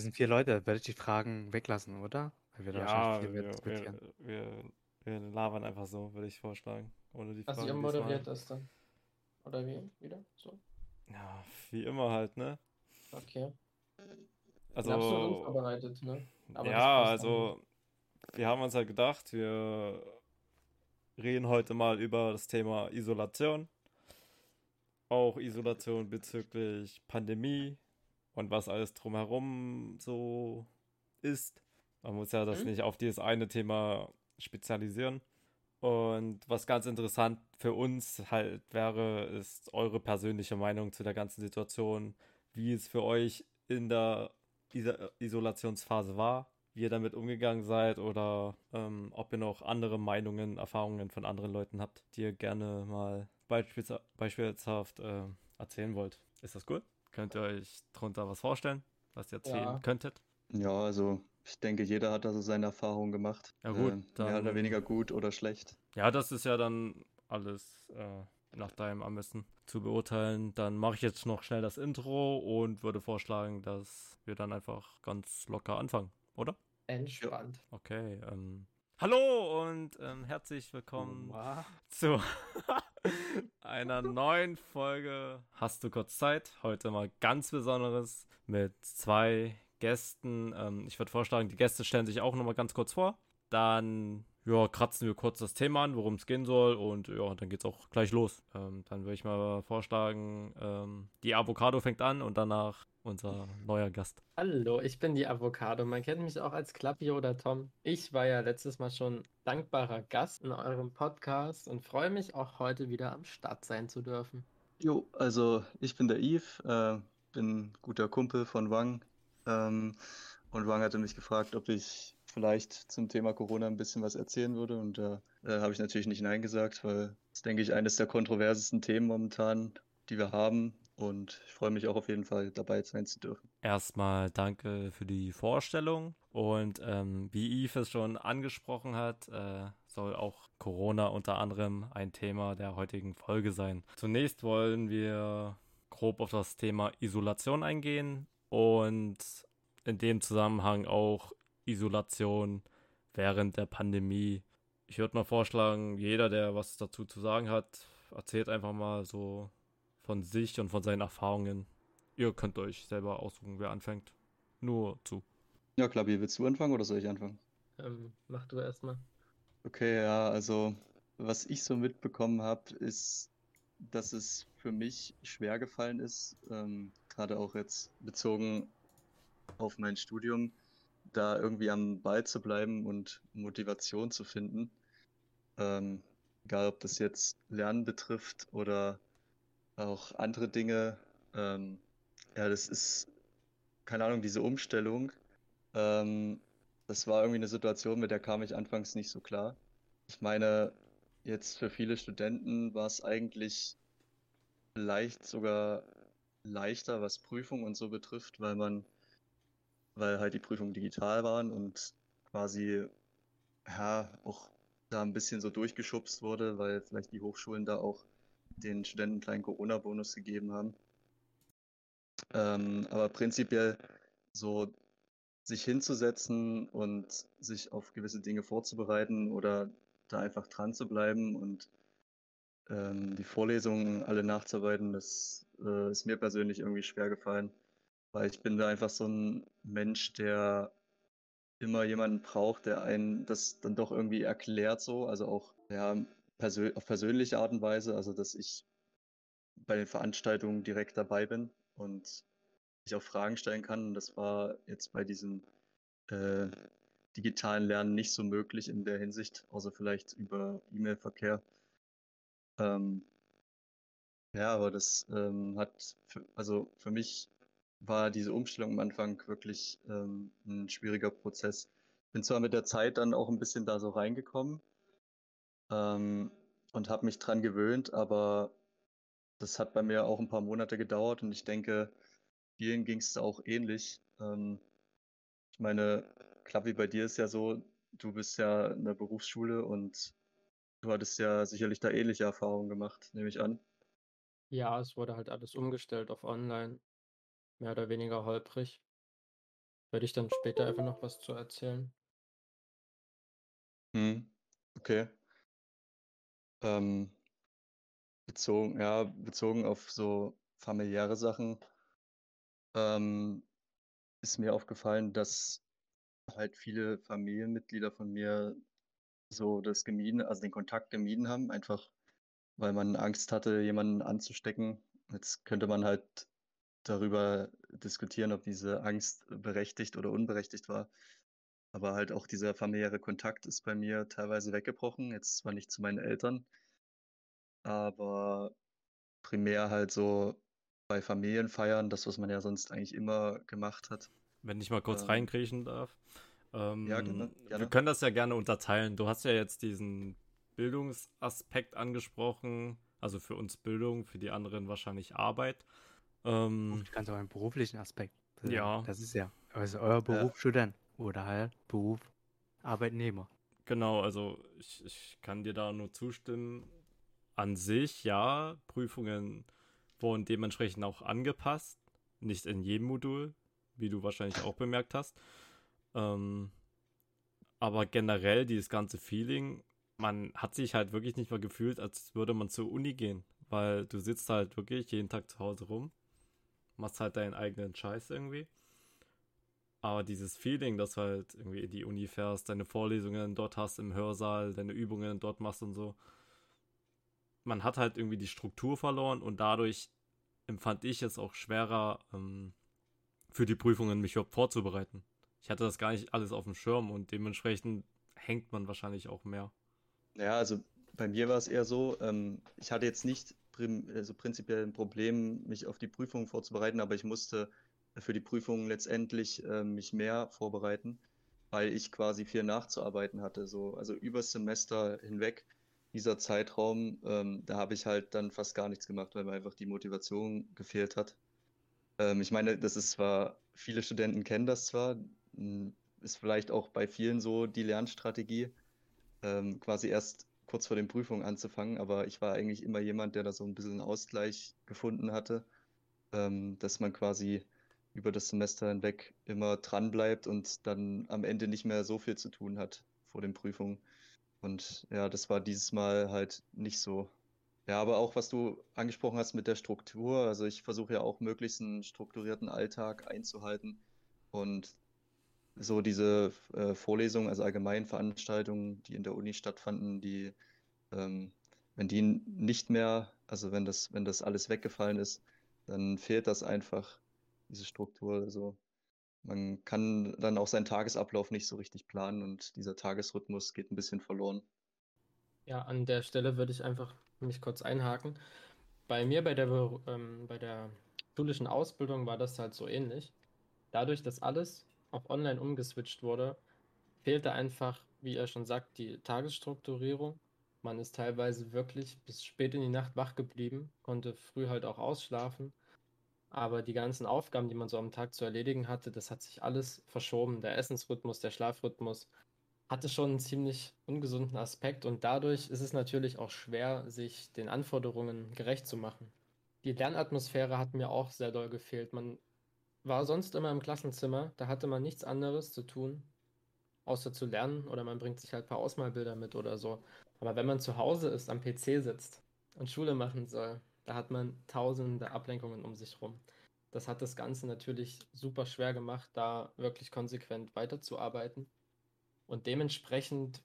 sind vier Leute, werde ich die Fragen weglassen, oder? Weil wir da Ja, wir, wir, wir, wir labern einfach so, würde ich vorschlagen. Ohne die Also Fragen ihr diesmal. moderiert das dann. Oder wie? Wieder? So? Ja, wie immer halt, ne? Okay. Also, absolut unvorbereitet, ne? Aber das ja, also, wir haben uns halt gedacht, wir reden heute mal über das Thema Isolation. Auch Isolation bezüglich Pandemie und was alles drumherum so ist. Man muss ja das Mhm. nicht auf dieses eine Thema spezialisieren. Und was ganz interessant für uns halt wäre, ist eure persönliche Meinung zu der ganzen Situation, wie es für euch in der Isa- Isolationsphase war, wie ihr damit umgegangen seid oder ähm, ob ihr noch andere Meinungen, Erfahrungen von anderen Leuten habt, die ihr gerne mal beispiels beispielshaft äh, erzählen wollt. Ist das gut? Könnt ihr euch darunter was vorstellen, was ihr erzählen Ja. könntet? Ja, also ich denke, jeder hat da so seine Erfahrungen gemacht. Ja gut, Äh, mehr dann- oder weniger gut oder schlecht. Ja, das ist ja dann alles äh, nach deinem Ermessen zu beurteilen. Dann mache ich jetzt noch schnell das Intro und würde vorschlagen, dass wir dann einfach ganz locker anfangen, oder? Entspannt. Okay. Ähm, hallo und ähm, herzlich willkommen zu einer neuen Folge Hast du kurz Zeit? Heute mal ganz Besonderes mit zwei Gästen. Ähm, ich würde vorschlagen, die Gäste stellen sich auch nochmal ganz kurz vor. Dann ja, kratzen wir kurz das Thema an, worum es gehen soll und ja, dann geht's auch gleich los. Ähm, dann würde ich mal vorschlagen, ähm, die Avocado fängt an und danach unser neuer Gast. Hallo, ich bin die Avocado. Man kennt mich auch als Klappi oder Tom. Ich war ja letztes Mal schon dankbarer Gast in eurem Podcast und freue mich auch heute wieder am Start sein zu dürfen. Jo, also ich bin der Yves, äh, bin guter Kumpel von Wang. Ähm, und Wang hatte mich gefragt, ob ich vielleicht zum Thema Corona ein bisschen was erzählen würde. Und da äh, habe ich natürlich nicht Nein gesagt, weil das, denke ich, eines der kontroversesten Themen momentan, die wir haben. Und ich freue mich auch auf jeden Fall dabei sein zu dürfen. Erstmal danke für die Vorstellung. Und ähm, wie Yves es schon angesprochen hat, äh, soll auch Corona unter anderem ein Thema der heutigen Folge sein. Zunächst wollen wir grob auf das Thema Isolation eingehen und in dem Zusammenhang auch Isolation während der Pandemie. Ich würde mal vorschlagen, jeder, der was dazu zu sagen hat, erzählt einfach mal so von sich und von seinen Erfahrungen. Ihr könnt euch selber aussuchen, wer anfängt. Nur zu. Ja, Klabi, willst du anfangen oder soll ich anfangen? Ähm, mach du erstmal. Okay, ja, also was ich so mitbekommen habe, ist, dass es für mich schwer gefallen ist, ähm, gerade auch jetzt bezogen auf mein Studium, da irgendwie am Ball zu bleiben und Motivation zu finden. Ähm, egal, ob das jetzt Lernen betrifft oder auch andere Dinge. Ähm, ja, das ist, keine Ahnung, diese Umstellung. Ähm, das war irgendwie eine Situation, mit der kam ich anfangs nicht so klar. Ich meine, jetzt für viele Studenten war es eigentlich vielleicht sogar leichter, was Prüfung und so betrifft, weil man, weil halt die Prüfungen digital waren und quasi, ja, auch da ein bisschen so durchgeschubst wurde, weil vielleicht die Hochschulen da auch den Studenten einen kleinen Corona-Bonus gegeben haben. Ähm, aber prinzipiell so sich hinzusetzen und sich auf gewisse Dinge vorzubereiten oder da einfach dran zu bleiben und ähm, die Vorlesungen alle nachzuarbeiten, das äh, ist mir persönlich irgendwie schwer gefallen, weil ich bin da einfach so ein Mensch, der immer jemanden braucht, der einen das dann doch irgendwie erklärt so, also auch ja, persö auf persönliche Art und Weise, also dass ich bei den Veranstaltungen direkt dabei bin und ich auch Fragen stellen kann. Und das war jetzt bei diesem äh, digitalen Lernen nicht so möglich in der Hinsicht, außer vielleicht über E-Mail-Verkehr. Ähm, ja, aber das ähm, hat, für, also für mich war diese Umstellung am Anfang wirklich ähm, ein schwieriger Prozess. Bin zwar mit der Zeit dann auch ein bisschen da so reingekommen ähm, und habe mich dran gewöhnt, aber das hat bei mir auch ein paar Monate gedauert und ich denke, vielen ging es auch ähnlich. Ähm, ich meine, Klappi, bei dir ist ja so, du bist ja in der Berufsschule und du hattest ja sicherlich da ähnliche Erfahrungen gemacht, nehme ich an. Ja, es wurde halt alles umgestellt auf online. Mehr oder weniger holprig. Würde ich dann später einfach noch was zu erzählen. Hm, okay. Ähm, bezogen, ja, bezogen auf so familiäre Sachen, ähm, ist mir aufgefallen, dass halt viele Familienmitglieder von mir so das gemieden, also den Kontakt gemieden haben, einfach weil man Angst hatte, jemanden anzustecken. Jetzt könnte man halt darüber diskutieren, ob diese Angst berechtigt oder unberechtigt war. Aber halt auch dieser familiäre Kontakt ist bei mir teilweise weggebrochen. Jetzt zwar nicht zu meinen Eltern, aber primär halt so bei Familienfeiern, das, was man ja sonst eigentlich immer gemacht hat. Wenn ich mal kurz Ähm, reinkriechen darf. Ähm, ja, gerne, Wir gerne. können das ja gerne unterteilen. Du hast ja jetzt diesen Bildungsaspekt angesprochen. Also für uns Bildung, für die anderen wahrscheinlich Arbeit. Ähm, Du kannst auch einen beruflichen Aspekt. äh, Ja. Das ist ja. Also euer Beruf Student oder halt Beruf Arbeitnehmer. Genau, also ich, ich kann dir da nur zustimmen. An sich, ja, Prüfungen wurden dementsprechend auch angepasst. Nicht in jedem Modul, wie du wahrscheinlich auch bemerkt hast. Ähm, aber generell dieses ganze Feeling, man hat sich halt wirklich nicht mehr gefühlt, als würde man zur Uni gehen. Weil du sitzt halt wirklich jeden Tag zu Hause rum, machst halt deinen eigenen Scheiß irgendwie. Aber dieses Feeling, dass du halt irgendwie in die Uni fährst, deine Vorlesungen dort hast im Hörsaal, deine Übungen dort machst und so. Man hat halt irgendwie die Struktur verloren und dadurch empfand ich es auch schwerer, ähm, für die Prüfungen mich überhaupt vorzubereiten. Ich hatte das gar nicht alles auf dem Schirm und dementsprechend hängt man wahrscheinlich auch mehr. Ja, also bei mir war es eher so, ähm, ich hatte jetzt nicht prim also prinzipiell ein Problem, mich auf die Prüfung vorzubereiten, aber ich musste für die Prüfung letztendlich äh, mich mehr vorbereiten, weil ich quasi viel nachzuarbeiten hatte. So, also übers Semester hinweg, dieser Zeitraum, ähm, da habe ich halt dann fast gar nichts gemacht, weil mir einfach die Motivation gefehlt hat. Ähm, ich meine, das ist zwar, viele Studenten kennen das zwar, m, ist vielleicht auch bei vielen so die Lernstrategie ähm, quasi erst kurz vor den Prüfungen anzufangen, aber ich war eigentlich immer jemand, der da so ein bisschen Ausgleich gefunden hatte, ähm, dass man quasi über das Semester hinweg immer dran bleibt und dann am Ende nicht mehr so viel zu tun hat vor den Prüfungen. Und ja, das war dieses Mal halt nicht so. Ja, aber auch was du angesprochen hast mit der Struktur, also ich versuche ja auch möglichst einen strukturierten Alltag einzuhalten und so diese äh, Vorlesungen, also allgemeinen Veranstaltungen, die in der Uni stattfanden, die, ähm, wenn die nicht mehr, also wenn das, wenn das alles weggefallen ist, dann fehlt das einfach, diese Struktur. Also man kann dann auch seinen Tagesablauf nicht so richtig planen und dieser Tagesrhythmus geht ein bisschen verloren. Ja, an der Stelle würde ich einfach mich kurz einhaken. Bei mir bei der, ähm, bei der schulischen Ausbildung war das halt so ähnlich. Dadurch, dass alles auf online umgeswitcht wurde, fehlte einfach, wie er schon sagt, die Tagesstrukturierung. Man ist teilweise wirklich bis spät in die Nacht wach geblieben, konnte früh halt auch ausschlafen. Aber die ganzen Aufgaben, die man so am Tag zu erledigen hatte, das hat sich alles verschoben. Der Essensrhythmus, der Schlafrhythmus hatte schon einen ziemlich ungesunden Aspekt und dadurch ist es natürlich auch schwer, sich den Anforderungen gerecht zu machen. Die Lernatmosphäre hat mir auch sehr doll gefehlt. Man war sonst immer im Klassenzimmer, da hatte man nichts anderes zu tun, außer zu lernen oder man bringt sich halt ein paar Ausmalbilder mit oder so. Aber wenn man zu Hause ist, am PC sitzt und Schule machen soll, da hat man tausende Ablenkungen um sich rum. Das hat das Ganze natürlich super schwer gemacht, da wirklich konsequent weiterzuarbeiten. Und dementsprechend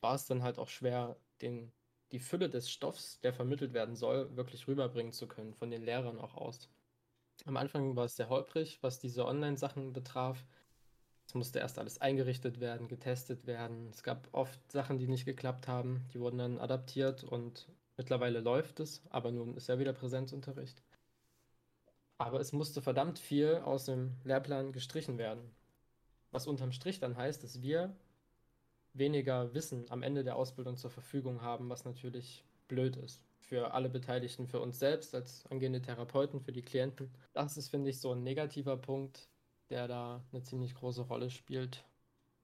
war es dann halt auch schwer, den, die Fülle des Stoffs, der vermittelt werden soll, wirklich rüberbringen zu können, von den Lehrern auch aus. Am Anfang war es sehr holprig, was diese Online-Sachen betraf. Es musste erst alles eingerichtet werden, getestet werden. Es gab oft Sachen, die nicht geklappt haben. Die wurden dann adaptiert und mittlerweile läuft es, aber nun ist ja wieder Präsenzunterricht. Aber es musste verdammt viel aus dem Lehrplan gestrichen werden. Was unterm Strich dann heißt, dass wir weniger Wissen am Ende der Ausbildung zur Verfügung haben, was natürlich blöd ist. Für alle Beteiligten, für uns selbst als angehende Therapeuten, für die Klienten. Das ist, finde ich, so ein negativer Punkt, der da eine ziemlich große Rolle spielt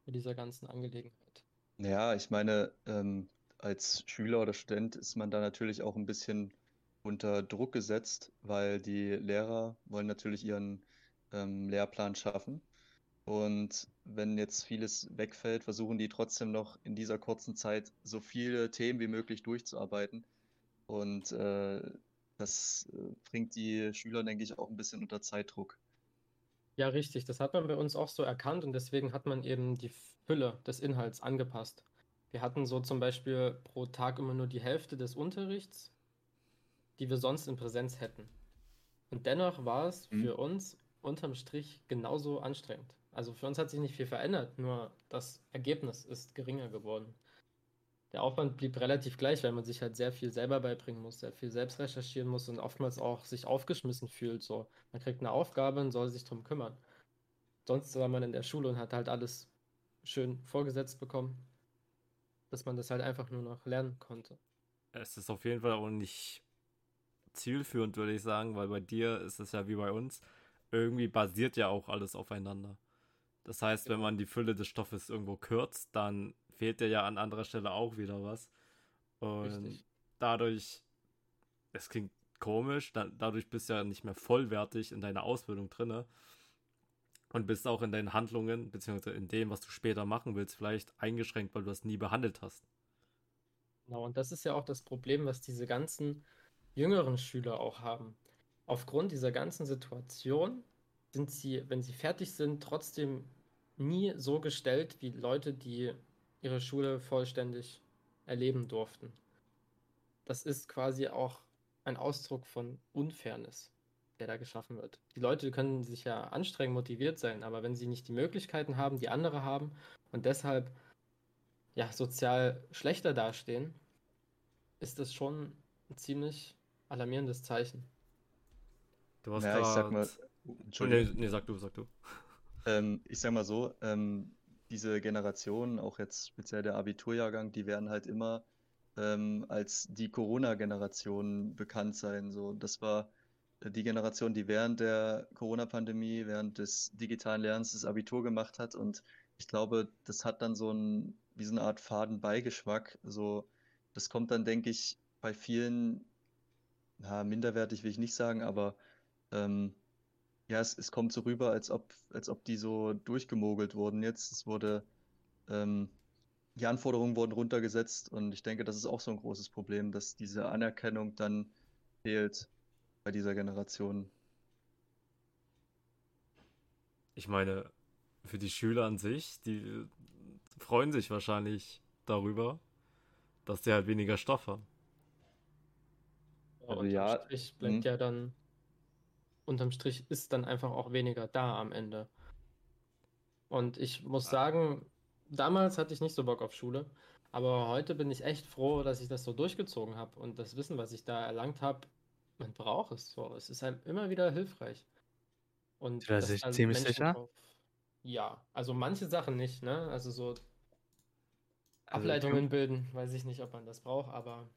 bei dieser ganzen Angelegenheit. Ja, ich meine, ähm, als Schüler oder Student ist man da natürlich auch ein bisschen unter Druck gesetzt, weil die Lehrer wollen natürlich ihren ähm, Lehrplan schaffen. Und wenn jetzt vieles wegfällt, versuchen die trotzdem noch in dieser kurzen Zeit so viele Themen wie möglich durchzuarbeiten. Und äh, das äh, bringt die Schüler, denke ich, auch ein bisschen unter Zeitdruck. Ja, richtig. Das hat man bei uns auch so erkannt und deswegen hat man eben die Fülle des Inhalts angepasst. Wir hatten so zum Beispiel pro Tag immer nur die Hälfte des Unterrichts, die wir sonst in Präsenz hätten. Und dennoch war es Mhm. für uns unterm Strich genauso anstrengend. Also für uns hat sich nicht viel verändert, nur das Ergebnis ist geringer geworden. Der Aufwand blieb relativ gleich, weil man sich halt sehr viel selber beibringen muss, sehr viel selbst recherchieren muss und oftmals auch sich aufgeschmissen fühlt. So, man kriegt eine Aufgabe und soll sich drum kümmern. Sonst war man in der Schule und hat halt alles schön vorgesetzt bekommen, dass man das halt einfach nur noch lernen konnte. Es ist auf jeden Fall auch nicht zielführend, würde ich sagen, weil bei dir ist es ja wie bei uns. Irgendwie basiert ja auch alles aufeinander. Das heißt, wenn man die Fülle des Stoffes irgendwo kürzt, dann fehlt dir ja an anderer Stelle auch wieder was. Und Richtig. dadurch, es klingt komisch, da, dadurch bist du ja nicht mehr vollwertig in deiner Ausbildung drinne und bist auch in deinen Handlungen, beziehungsweise in dem, was du später machen willst, vielleicht eingeschränkt, weil du das nie behandelt hast. Genau, und das ist ja auch das Problem, was diese ganzen jüngeren Schüler auch haben. Aufgrund dieser ganzen Situation sind sie, wenn sie fertig sind, trotzdem nie so gestellt wie Leute, die ihre Schule vollständig erleben durften. Das ist quasi auch ein Ausdruck von Unfairness, der da geschaffen wird. Die Leute können sich ja anstrengen, motiviert sein, aber wenn sie nicht die Möglichkeiten haben, die andere haben und deshalb ja, sozial schlechter dastehen, ist das schon ein ziemlich alarmierendes Zeichen. Du hast Ja, ich sag mal, Oh, nee, Entschuldigung. nee, sag du, sag du. Ähm, ich sag mal so, ähm, diese Generation, auch jetzt speziell der Abiturjahrgang, die werden halt immer ähm, als die Corona-Generation bekannt sein. So, das war äh, die Generation, die während der Corona-Pandemie, während des digitalen Lernens das Abitur gemacht hat. Und ich glaube, das hat dann so ein, wie so eine Art Fadenbeigeschmack. So, das kommt dann, denke ich, bei vielen, na, minderwertig will ich nicht sagen, aber ähm, ja, es, es kommt so rüber, als ob, als ob die so durchgemogelt wurden jetzt. Es wurde, ähm, die Anforderungen wurden runtergesetzt und ich denke, das ist auch so ein großes Problem, dass diese Anerkennung dann fehlt bei dieser Generation. Ich meine, für die Schüler an sich, die freuen sich wahrscheinlich darüber, dass sie halt weniger Stoff haben. Also unterm ja, Strich bleibt mhm. ja dann, unterm Strich ist dann einfach auch weniger da am Ende. Und ich muss sagen, damals hatte ich nicht so Bock auf Schule, aber heute bin ich echt froh, dass ich das so durchgezogen habe und das Wissen, was ich da erlangt habe, man braucht es so. Es ist einem immer wieder hilfreich. Und da dann ziemlich Menschen sicher? drauf- Ja, also manche Sachen nicht, ne? Also so Also Ableitungen bilden, weiß ich nicht, ob man das braucht, aber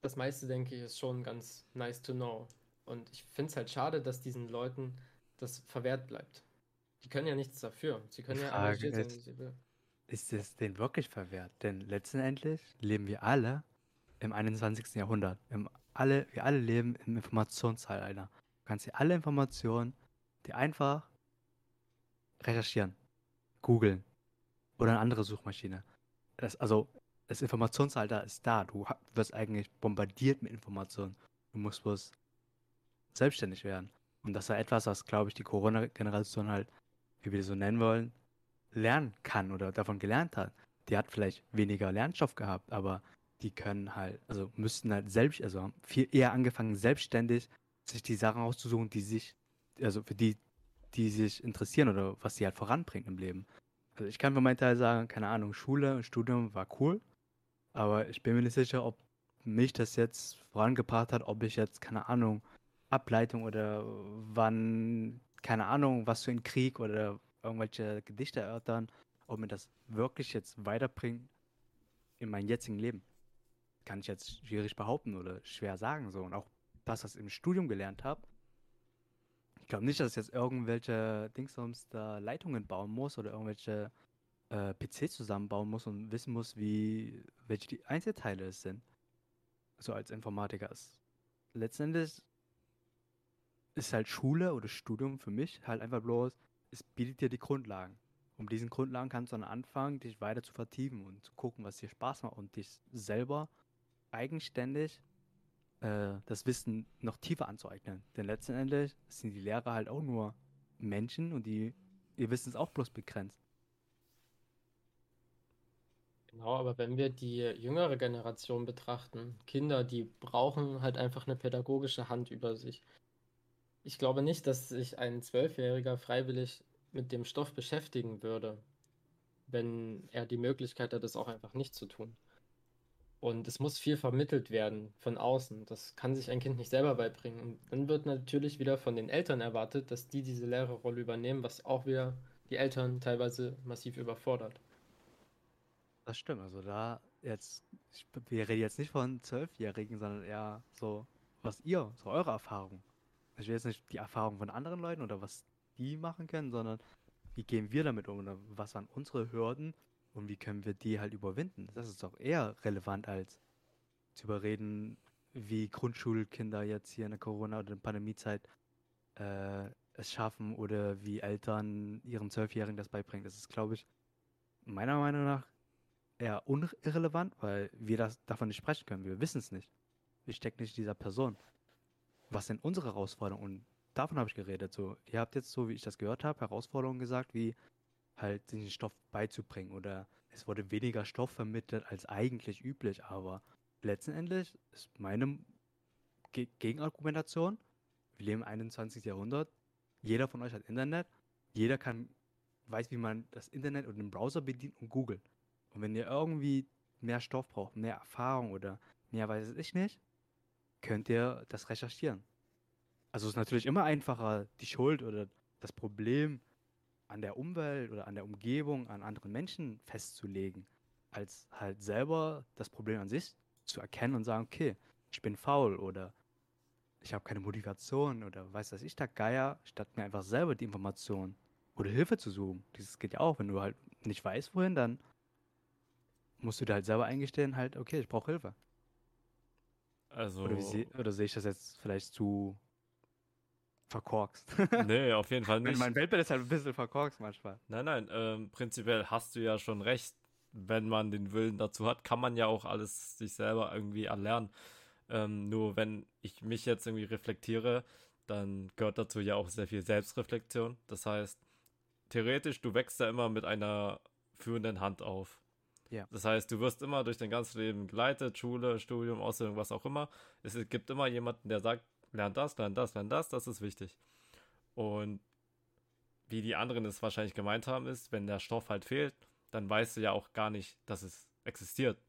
das meiste, denke ich, ist schon ganz nice to know. Und ich finde es halt schade, dass diesen Leuten das verwehrt bleibt. Die können ja nichts dafür. Sie können ja Frage sein, ist- will. Ist es denen wirklich verwehrt? Denn letztendlich leben wir alle im 21. Jahrhundert. Im alle, wir alle leben im Informationszeitalter. Du kannst dir alle Informationen, die einfach recherchieren, googeln oder eine andere Suchmaschine. Das, also, das Informationszeitalter ist da. Du wirst eigentlich bombardiert mit Informationen. Du musst bloß selbstständig werden. Und das war etwas, was, glaube ich, die Corona-Generation halt, wie wir das so nennen wollen, lernen kann oder davon gelernt hat. Die hat vielleicht weniger Lernstoff gehabt, aber die können halt, also müssten halt selbst, also haben viel eher angefangen, selbstständig sich die Sachen auszusuchen, die sich, also für die, die sich interessieren oder was sie halt voranbringen im Leben. Also ich kann für meinen Teil sagen, keine Ahnung, Schule und Studium war cool, aber ich bin mir nicht sicher, ob mich das jetzt vorangebracht hat, ob ich jetzt, keine Ahnung, Ableitung oder wann, keine Ahnung, was für ein Krieg oder irgendwelche Gedichte erörtern, ob mir das wirklich jetzt weiterbringt in meinem jetzigen Leben. Kann ich jetzt schwierig behaupten oder schwer sagen so. Und auch das, was ich im Studium gelernt habe, ich glaube nicht, dass ich jetzt irgendwelche Dingsums da Leitungen bauen muss oder irgendwelche äh, PCs zusammenbauen muss und wissen muss, wie welche die Einzelteile es sind. So als Informatiker ist. Letztendlich ist halt Schule oder Studium für mich halt einfach bloß es bietet dir die Grundlagen. Um diesen Grundlagen kannst du dann anfangen, dich weiter zu vertiefen und zu gucken, was dir Spaß macht und dich selber eigenständig äh, das Wissen noch tiefer anzueignen. Denn letztendlich sind die Lehrer halt auch nur Menschen und die, ihr Wissen ist auch bloß begrenzt. Genau, aber wenn wir die jüngere Generation betrachten, Kinder, die brauchen halt einfach eine pädagogische Hand über sich. Ich glaube nicht, dass sich ein Zwölfjähriger freiwillig mit dem Stoff beschäftigen würde, wenn er die Möglichkeit hat, das auch einfach nicht zu tun. Und es muss viel vermittelt werden von außen. Das kann sich ein Kind nicht selber beibringen. Und dann wird natürlich wieder von den Eltern erwartet, dass die diese Lehrerrolle übernehmen, was auch wieder die Eltern teilweise massiv überfordert. Das stimmt, also da jetzt, ich, wir reden jetzt nicht von Zwölfjährigen, sondern eher so, was ihr, so eure Erfahrung. Ich will jetzt nicht die Erfahrung von anderen Leuten oder was die machen können, sondern wie gehen wir damit um oder was waren unsere Hürden und wie können wir die halt überwinden? Das ist doch eher relevant als zu überreden, wie Grundschulkinder jetzt hier in der Corona- oder der Pandemiezeit äh, es schaffen oder wie Eltern ihren Zwölfjährigen das beibringen. Das ist, glaube ich, meiner Meinung nach eher irrelevant, weil wir das davon nicht sprechen können. Wir wissen es nicht. Wir stecken nicht dieser Person. Was sind unsere Herausforderungen? Und davon habe ich geredet. So, ihr habt jetzt, so wie ich das gehört habe, Herausforderungen gesagt, wie halt den Stoff beizubringen. Oder es wurde weniger Stoff vermittelt als eigentlich üblich. Aber letztendlich ist meine Ge Gegenargumentation, wir leben im 21. Jahrhundert, jeder von euch hat Internet, jeder kann, weiß, wie man das Internet und den Browser bedient und googelt. Und wenn ihr irgendwie mehr Stoff braucht, mehr Erfahrung oder mehr weiß ich nicht, könnt ihr das recherchieren. Also es ist natürlich immer einfacher, die Schuld oder das Problem an der Umwelt oder an der Umgebung, an anderen Menschen festzulegen, als halt selber das Problem an sich zu erkennen und sagen, okay, ich bin faul oder ich habe keine Motivation oder weiß das ich da Geier, statt mir einfach selber die Information oder Hilfe zu suchen. Dieses geht ja auch, wenn du halt nicht weißt, wohin, dann musst du dir halt selber eingestehen, halt, okay, ich brauche Hilfe. Also. Oder, oder sehe ich das jetzt vielleicht zu verkorkst? nee, auf jeden Fall nicht. mein Weltbild ist halt ein bisschen verkorkst manchmal. Nein, nein, ähm, prinzipiell hast du ja schon recht. Wenn man den Willen dazu hat, kann man ja auch alles sich selber irgendwie erlernen. Ähm, nur wenn ich mich jetzt irgendwie reflektiere, dann gehört dazu ja auch sehr viel Selbstreflexion. Das heißt, theoretisch, du wächst ja immer mit einer führenden Hand auf. Ja. Das heißt, du wirst immer durch dein ganzes Leben geleitet, Schule, Studium, Ausbildung, was auch immer. Es gibt immer jemanden, der sagt, lern das, lern das, lern das, das ist wichtig. Und wie die anderen es wahrscheinlich gemeint haben, ist, wenn der Stoff halt fehlt, dann weißt du ja auch gar nicht, dass es existiert.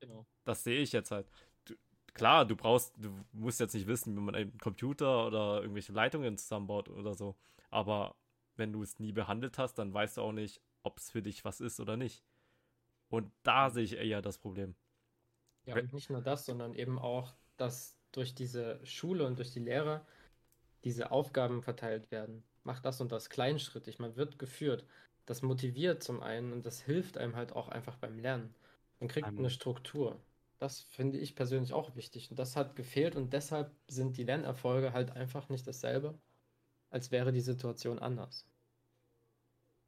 Genau. Das sehe ich jetzt halt. Du, klar, du brauchst, du musst jetzt nicht wissen, wie man einen Computer oder irgendwelche Leitungen zusammenbaut oder so. Aber wenn du es nie behandelt hast, dann weißt du auch nicht, ob es für dich was ist oder nicht. Und da sehe ich eher das Problem. Ja, und nicht nur das, sondern eben auch, dass durch diese Schule und durch die Lehrer diese Aufgaben verteilt werden. Mach das und das kleinschrittig. Man wird geführt. Das motiviert zum einen und das hilft einem halt auch einfach beim Lernen. Man kriegt um, eine Struktur. Das finde ich persönlich auch wichtig. Und das hat gefehlt und deshalb sind die Lernerfolge halt einfach nicht dasselbe, als wäre die Situation anders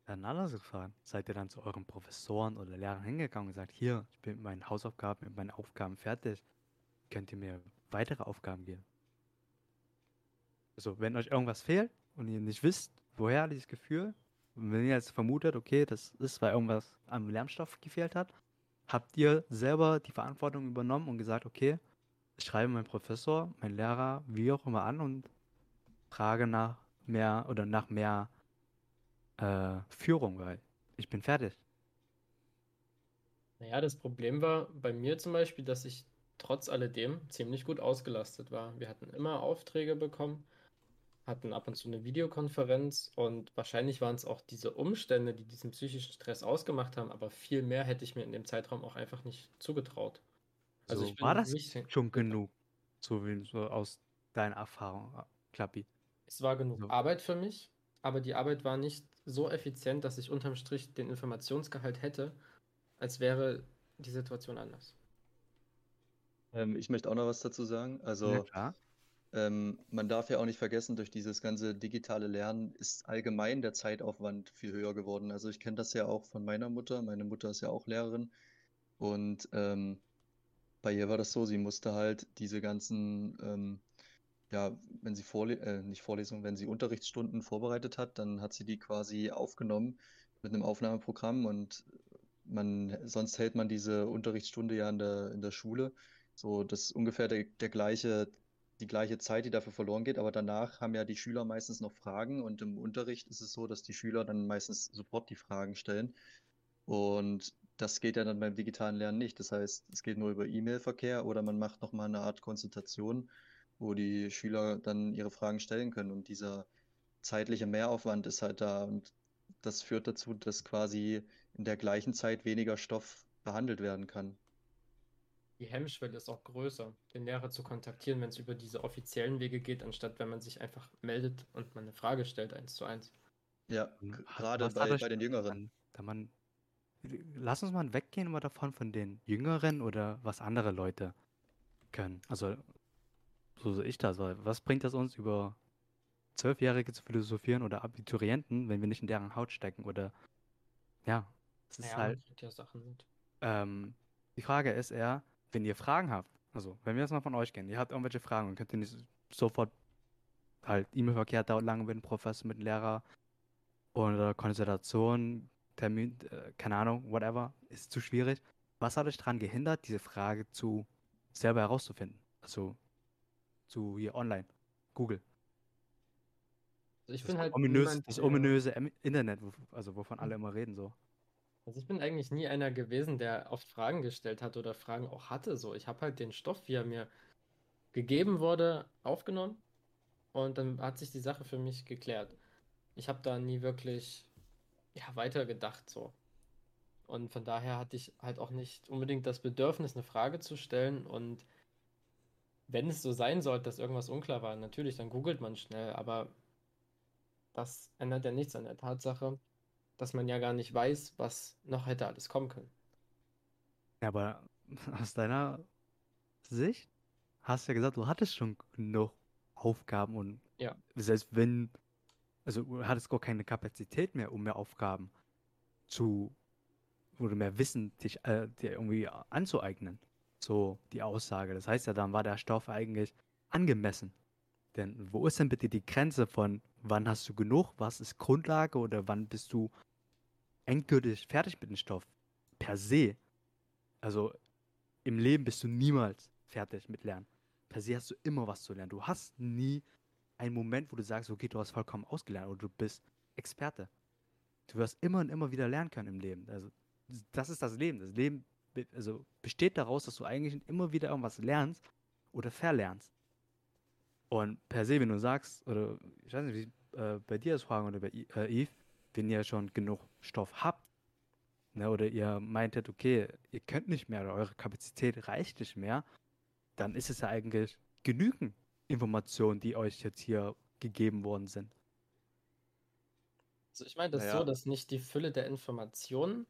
dann anders gefahren? Seid ihr dann zu euren Professoren oder Lehrern hingegangen und gesagt, hier, ich bin mit meinen Hausaufgaben, mit meinen Aufgaben fertig. Könnt ihr mir weitere Aufgaben geben? Also, wenn euch irgendwas fehlt und ihr nicht wisst, woher dieses Gefühl, und wenn ihr jetzt vermutet, okay, das ist, weil irgendwas am Lernstoff gefehlt hat, habt ihr selber die Verantwortung übernommen und gesagt, okay, ich schreibe meinen Professor, meinen Lehrer, wie auch immer an und frage nach mehr oder nach mehr äh, Führung, weil ich bin fertig. Naja, das Problem war bei mir zum Beispiel, dass ich trotz alledem ziemlich gut ausgelastet war. Wir hatten immer Aufträge bekommen, hatten ab und zu eine Videokonferenz und wahrscheinlich waren es auch diese Umstände, die diesen psychischen Stress ausgemacht haben, aber viel mehr hätte ich mir in dem Zeitraum auch einfach nicht zugetraut. Also so, war das nicht schon genug, so wie so aus deiner Erfahrung, Klappi? Es war genug so. Arbeit für mich, aber die Arbeit war nicht so effizient, dass ich unterm Strich den Informationsgehalt hätte, als wäre die Situation anders. Ähm, ich möchte auch noch was dazu sagen. Also, ähm, man darf ja auch nicht vergessen, durch dieses ganze digitale Lernen ist allgemein der Zeitaufwand viel höher geworden. Also ich kenne das ja auch von meiner Mutter. Meine Mutter ist ja auch Lehrerin. Und ähm, bei ihr war das so, sie musste halt diese ganzen, ähm, ja, wenn sie Vorle äh, nicht Vorlesungen, wenn sie Unterrichtsstunden vorbereitet hat, dann hat sie die quasi aufgenommen mit einem Aufnahmeprogramm und man, sonst hält man diese Unterrichtsstunde ja in der, in der Schule. So, das ist ungefähr der, der gleiche die gleiche Zeit, die dafür verloren geht, aber danach haben ja die Schüler meistens noch Fragen und im Unterricht ist es so, dass die Schüler dann meistens sofort die Fragen stellen. Und das geht ja dann beim digitalen Lernen nicht. Das heißt, es geht nur über E-Mail-Verkehr oder man macht nochmal eine Art Konsultation, wo die Schüler dann ihre Fragen stellen können. Und dieser zeitliche Mehraufwand ist halt da und das führt dazu, dass quasi in der gleichen Zeit weniger Stoff behandelt werden kann die Hemmschwelle ist auch größer, den Lehrer zu kontaktieren, wenn es über diese offiziellen Wege geht, anstatt wenn man sich einfach meldet und man eine Frage stellt, eins zu eins. Ja, gerade bei, bei den Jüngeren. Da man, lass uns mal weggehen mal davon von den Jüngeren oder was andere Leute können. Also, so sehe ich das. Was bringt das uns über Zwölfjährige zu philosophieren oder Abiturienten, wenn wir nicht in deren Haut stecken? Oder ja, es ist naja, halt. Ja Sachen mit. Ähm, die Frage ist eher, wenn ihr Fragen habt, also wenn wir jetzt mal von euch kennen, ihr habt irgendwelche Fragen und könnt ihr nicht sofort halt E-Mail-Verkehr dauert lange mit dem Professor, mit dem Lehrer oder Konsultation, Termin, äh, keine Ahnung, whatever, ist zu schwierig. Was hat euch daran gehindert, diese Frage zu selber herauszufinden? Also zu hier online, Google. Also ich bin halt ominös, niemand, das ominöse Internet, also wovon alle immer reden so. Also ich bin eigentlich nie einer gewesen, der oft Fragen gestellt hat oder Fragen auch hatte. So, ich habe halt den Stoff, wie er mir gegeben wurde, aufgenommen und dann hat sich die Sache für mich geklärt. Ich habe da nie wirklich ja, weitergedacht so. Und von daher hatte ich halt auch nicht unbedingt das Bedürfnis, eine Frage zu stellen. Und wenn es so sein sollte, dass irgendwas unklar war, natürlich, dann googelt man schnell. Aber das ändert ja nichts an der Tatsache, dass man ja gar nicht weiß, was noch hätte alles kommen können. Ja, aber aus deiner Sicht hast du ja gesagt, du hattest schon genug Aufgaben und ja. selbst wenn, also du hattest gar keine Kapazität mehr, um mehr Aufgaben zu oder mehr Wissen dich, äh, dir irgendwie anzueignen. So die Aussage. Das heißt ja, dann war der Stoff eigentlich angemessen. Denn wo ist denn bitte die Grenze von, wann hast du genug, was ist Grundlage oder wann bist du endgültig fertig mit dem Stoff. Per se. Also im Leben bist du niemals fertig mit Lernen. Per se hast du immer was zu lernen. Du hast nie einen Moment, wo du sagst, okay, du hast vollkommen ausgelernt oder du bist Experte. Du wirst immer und immer wieder lernen können im Leben. Also das ist das Leben. Das Leben also besteht daraus, dass du eigentlich immer wieder irgendwas lernst oder verlernst. Und per se, wenn du sagst, oder ich weiß nicht, wie äh, bei dir ist Fragen oder bei äh, Eve, wenn ihr schon genug Stoff habt, ne, oder ihr meintet, okay, ihr könnt nicht mehr oder eure Kapazität reicht nicht mehr, dann ist es ja eigentlich genügend Informationen, die euch jetzt hier gegeben worden sind. Also ich meine das naja. so, dass nicht die Fülle der Informationen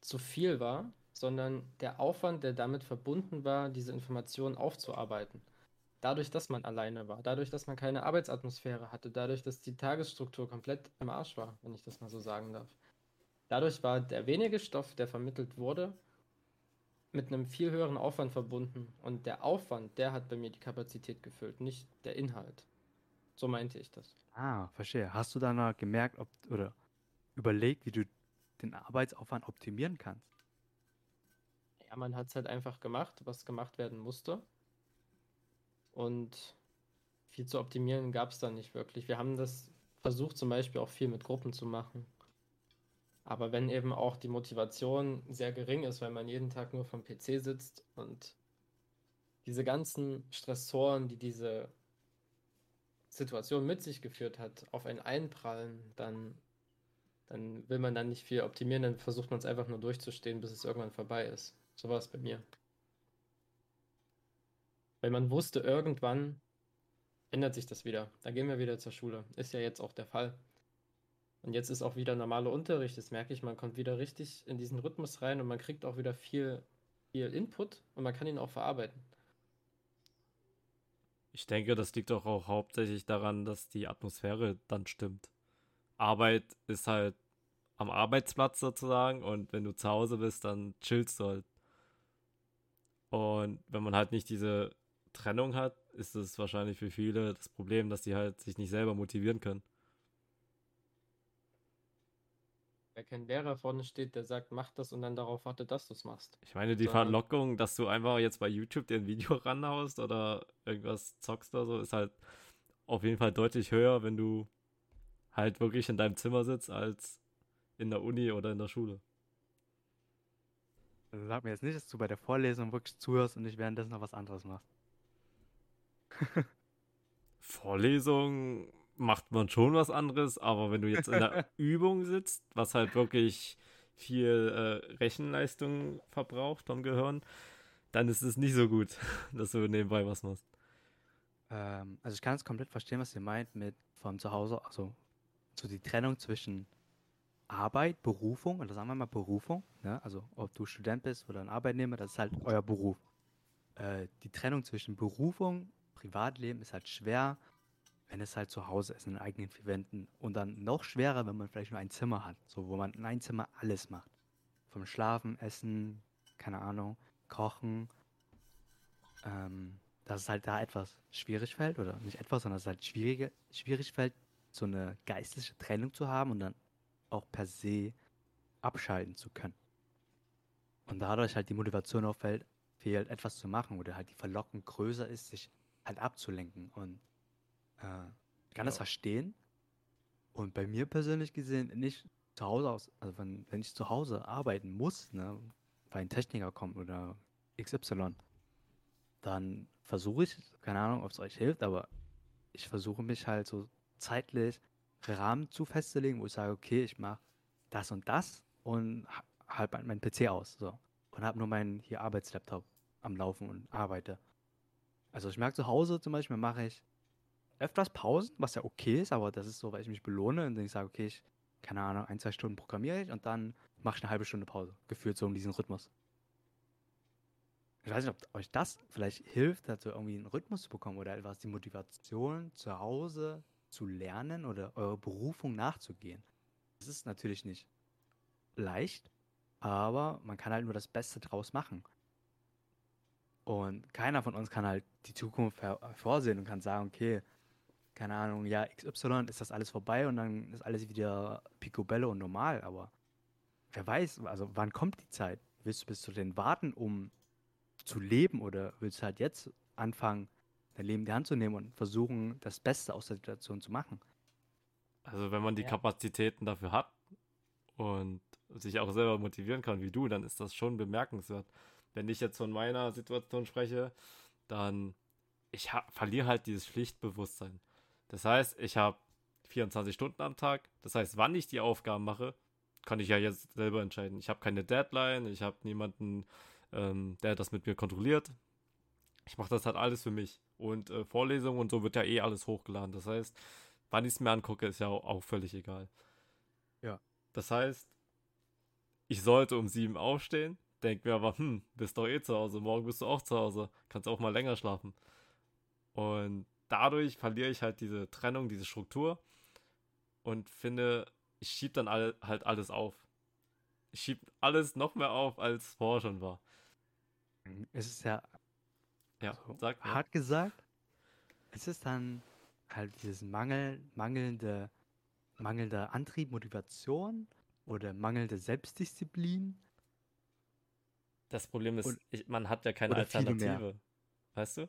zu viel war, sondern der Aufwand, der damit verbunden war, diese Informationen aufzuarbeiten dadurch, dass man alleine war, dadurch, dass man keine Arbeitsatmosphäre hatte, dadurch, dass die Tagesstruktur komplett im Arsch war, wenn ich das mal so sagen darf. Dadurch war der wenige Stoff, der vermittelt wurde, mit einem viel höheren Aufwand verbunden. Und der Aufwand, der hat bei mir die Kapazität gefüllt, nicht der Inhalt. So meinte ich das. Ah, verstehe. Hast du dann gemerkt, ob oder überlegt, wie du den Arbeitsaufwand optimieren kannst? Ja, man hat es halt einfach gemacht, was gemacht werden musste. Und viel zu optimieren gab es da nicht wirklich. Wir haben das versucht zum Beispiel auch viel mit Gruppen zu machen. Aber wenn eben auch die Motivation sehr gering ist, weil man jeden Tag nur vom PC sitzt und diese ganzen Stressoren, die diese Situation mit sich geführt hat, auf einen einprallen, dann, dann will man dann nicht viel optimieren, dann versucht man es einfach nur durchzustehen, bis es irgendwann vorbei ist. So war es bei mir. Weil man wusste, irgendwann ändert sich das wieder. Da gehen wir wieder zur Schule. Ist ja jetzt auch der Fall. Und jetzt ist auch wieder normaler Unterricht. Das merke ich, man kommt wieder richtig in diesen Rhythmus rein und man kriegt auch wieder viel, viel Input und man kann ihn auch verarbeiten. Ich denke, das liegt doch auch hauptsächlich daran, dass die Atmosphäre dann stimmt. Arbeit ist halt am Arbeitsplatz sozusagen und wenn du zu Hause bist, dann chillst du halt. Und wenn man halt nicht diese Trennung hat, ist es wahrscheinlich für viele das Problem, dass die halt sich nicht selber motivieren können. Wenn kein Lehrer vorne steht, der sagt, mach das und dann darauf wartet, dass du es machst. Ich meine, die Verlockung, dass du einfach jetzt bei YouTube dir ein Video ranhaust oder irgendwas zockst oder so, ist halt auf jeden Fall deutlich höher, wenn du halt wirklich in deinem Zimmer sitzt, als in der Uni oder in der Schule. Also sag mir jetzt nicht, dass du bei der Vorlesung wirklich zuhörst und nicht währenddessen noch was anderes machst. Vorlesung macht man schon was anderes, aber wenn du jetzt in der Übung sitzt, was halt wirklich viel äh, Rechenleistung verbraucht vom Gehirn, dann ist es nicht so gut, dass du nebenbei was machst. Ähm, also ich kann es komplett verstehen, was ihr meint mit von zu Hause, also so die Trennung zwischen Arbeit, Berufung, oder sagen wir mal Berufung, ne? also ob du Student bist oder ein Arbeitnehmer, das ist halt euer Beruf. Äh, die Trennung zwischen Berufung, Privatleben ist halt schwer, wenn es halt zu Hause ist, in den eigenen vier Wänden. Und dann noch schwerer, wenn man vielleicht nur ein Zimmer hat, so wo man in einem Zimmer alles macht. Vom Schlafen, Essen, keine Ahnung, Kochen. Ähm, dass es halt da etwas schwierig fällt, oder nicht etwas, sondern dass es halt schwierige, schwierig fällt, so eine geistliche Trennung zu haben und dann auch per se abschalten zu können. Und dadurch halt die Motivation auch fällt, fehlt, etwas zu machen oder halt die Verlockung größer ist, sich halt abzulenken. Und äh, ich kann das Ja. verstehen. Und bei mir persönlich gesehen, nicht zu Hause aus, also wenn, wenn ich zu Hause arbeiten muss, ne, weil ein Techniker kommt oder XY, dann versuche ich, keine Ahnung, ob es euch hilft, aber ich versuche mich halt so zeitlich Rahmen zu festzulegen, wo ich sage, okay, ich mache das und das und ha- halt mein, mein PC aus, so. Und habe nur meinen hier Arbeitslaptop am Laufen und arbeite. Also ich merke zu Hause zum Beispiel, mache ich öfters Pausen, was ja okay ist, aber das ist so, weil ich mich belohne und ich sage, okay, ich, keine Ahnung, ein, zwei Stunden programmiere ich und dann mache ich eine halbe Stunde Pause. Gefühlt so um diesen Rhythmus. Ich weiß nicht, ob euch das vielleicht hilft, dazu irgendwie einen Rhythmus zu bekommen oder etwas die Motivation zu Hause zu lernen oder eurer Berufung nachzugehen. Das ist natürlich nicht leicht, aber man kann halt nur das Beste draus machen. Und keiner von uns kann halt die Zukunft vorsehen und kann sagen, okay, keine Ahnung, ja, XY ist das alles vorbei und dann ist alles wieder picobello und normal, aber wer weiß, also wann kommt die Zeit? Willst du bis zu den warten, um zu leben oder willst du halt jetzt anfangen, dein Leben in die Hand zu nehmen und versuchen, das Beste aus der Situation zu machen? Also wenn man die Ja. Kapazitäten dafür hat und sich auch selber motivieren kann wie du, dann ist das schon bemerkenswert. Wenn ich jetzt von meiner Situation spreche, dann ich verliere halt dieses Pflichtbewusstsein. Das heißt, ich habe 24 Stunden am Tag. Das heißt, wann ich die Aufgaben mache, kann ich ja jetzt selber entscheiden. Ich habe keine Deadline, ich habe niemanden, ähm, der das mit mir kontrolliert. Ich mache das halt alles für mich. Und äh, Vorlesungen und so wird ja eh alles hochgeladen. Das heißt, wann ich es mir angucke, ist ja auch, auch völlig egal. Ja. Das heißt, ich sollte um sieben aufstehen, denk mir aber, hm, bist doch eh zu Hause, morgen bist du auch zu Hause, kannst auch mal länger schlafen. Und dadurch verliere ich halt diese Trennung, diese Struktur und finde, ich schieb dann all, halt alles auf. Ich schieb alles noch mehr auf, als vorher schon war. Es ist ja Ja, So, hart gesagt, es ist dann halt dieses Mangel, mangelnde, mangelnde Antrieb, Motivation oder mangelnde Selbstdisziplin. Das Problem ist, ich, man hat ja keine. Alternative. Weißt du?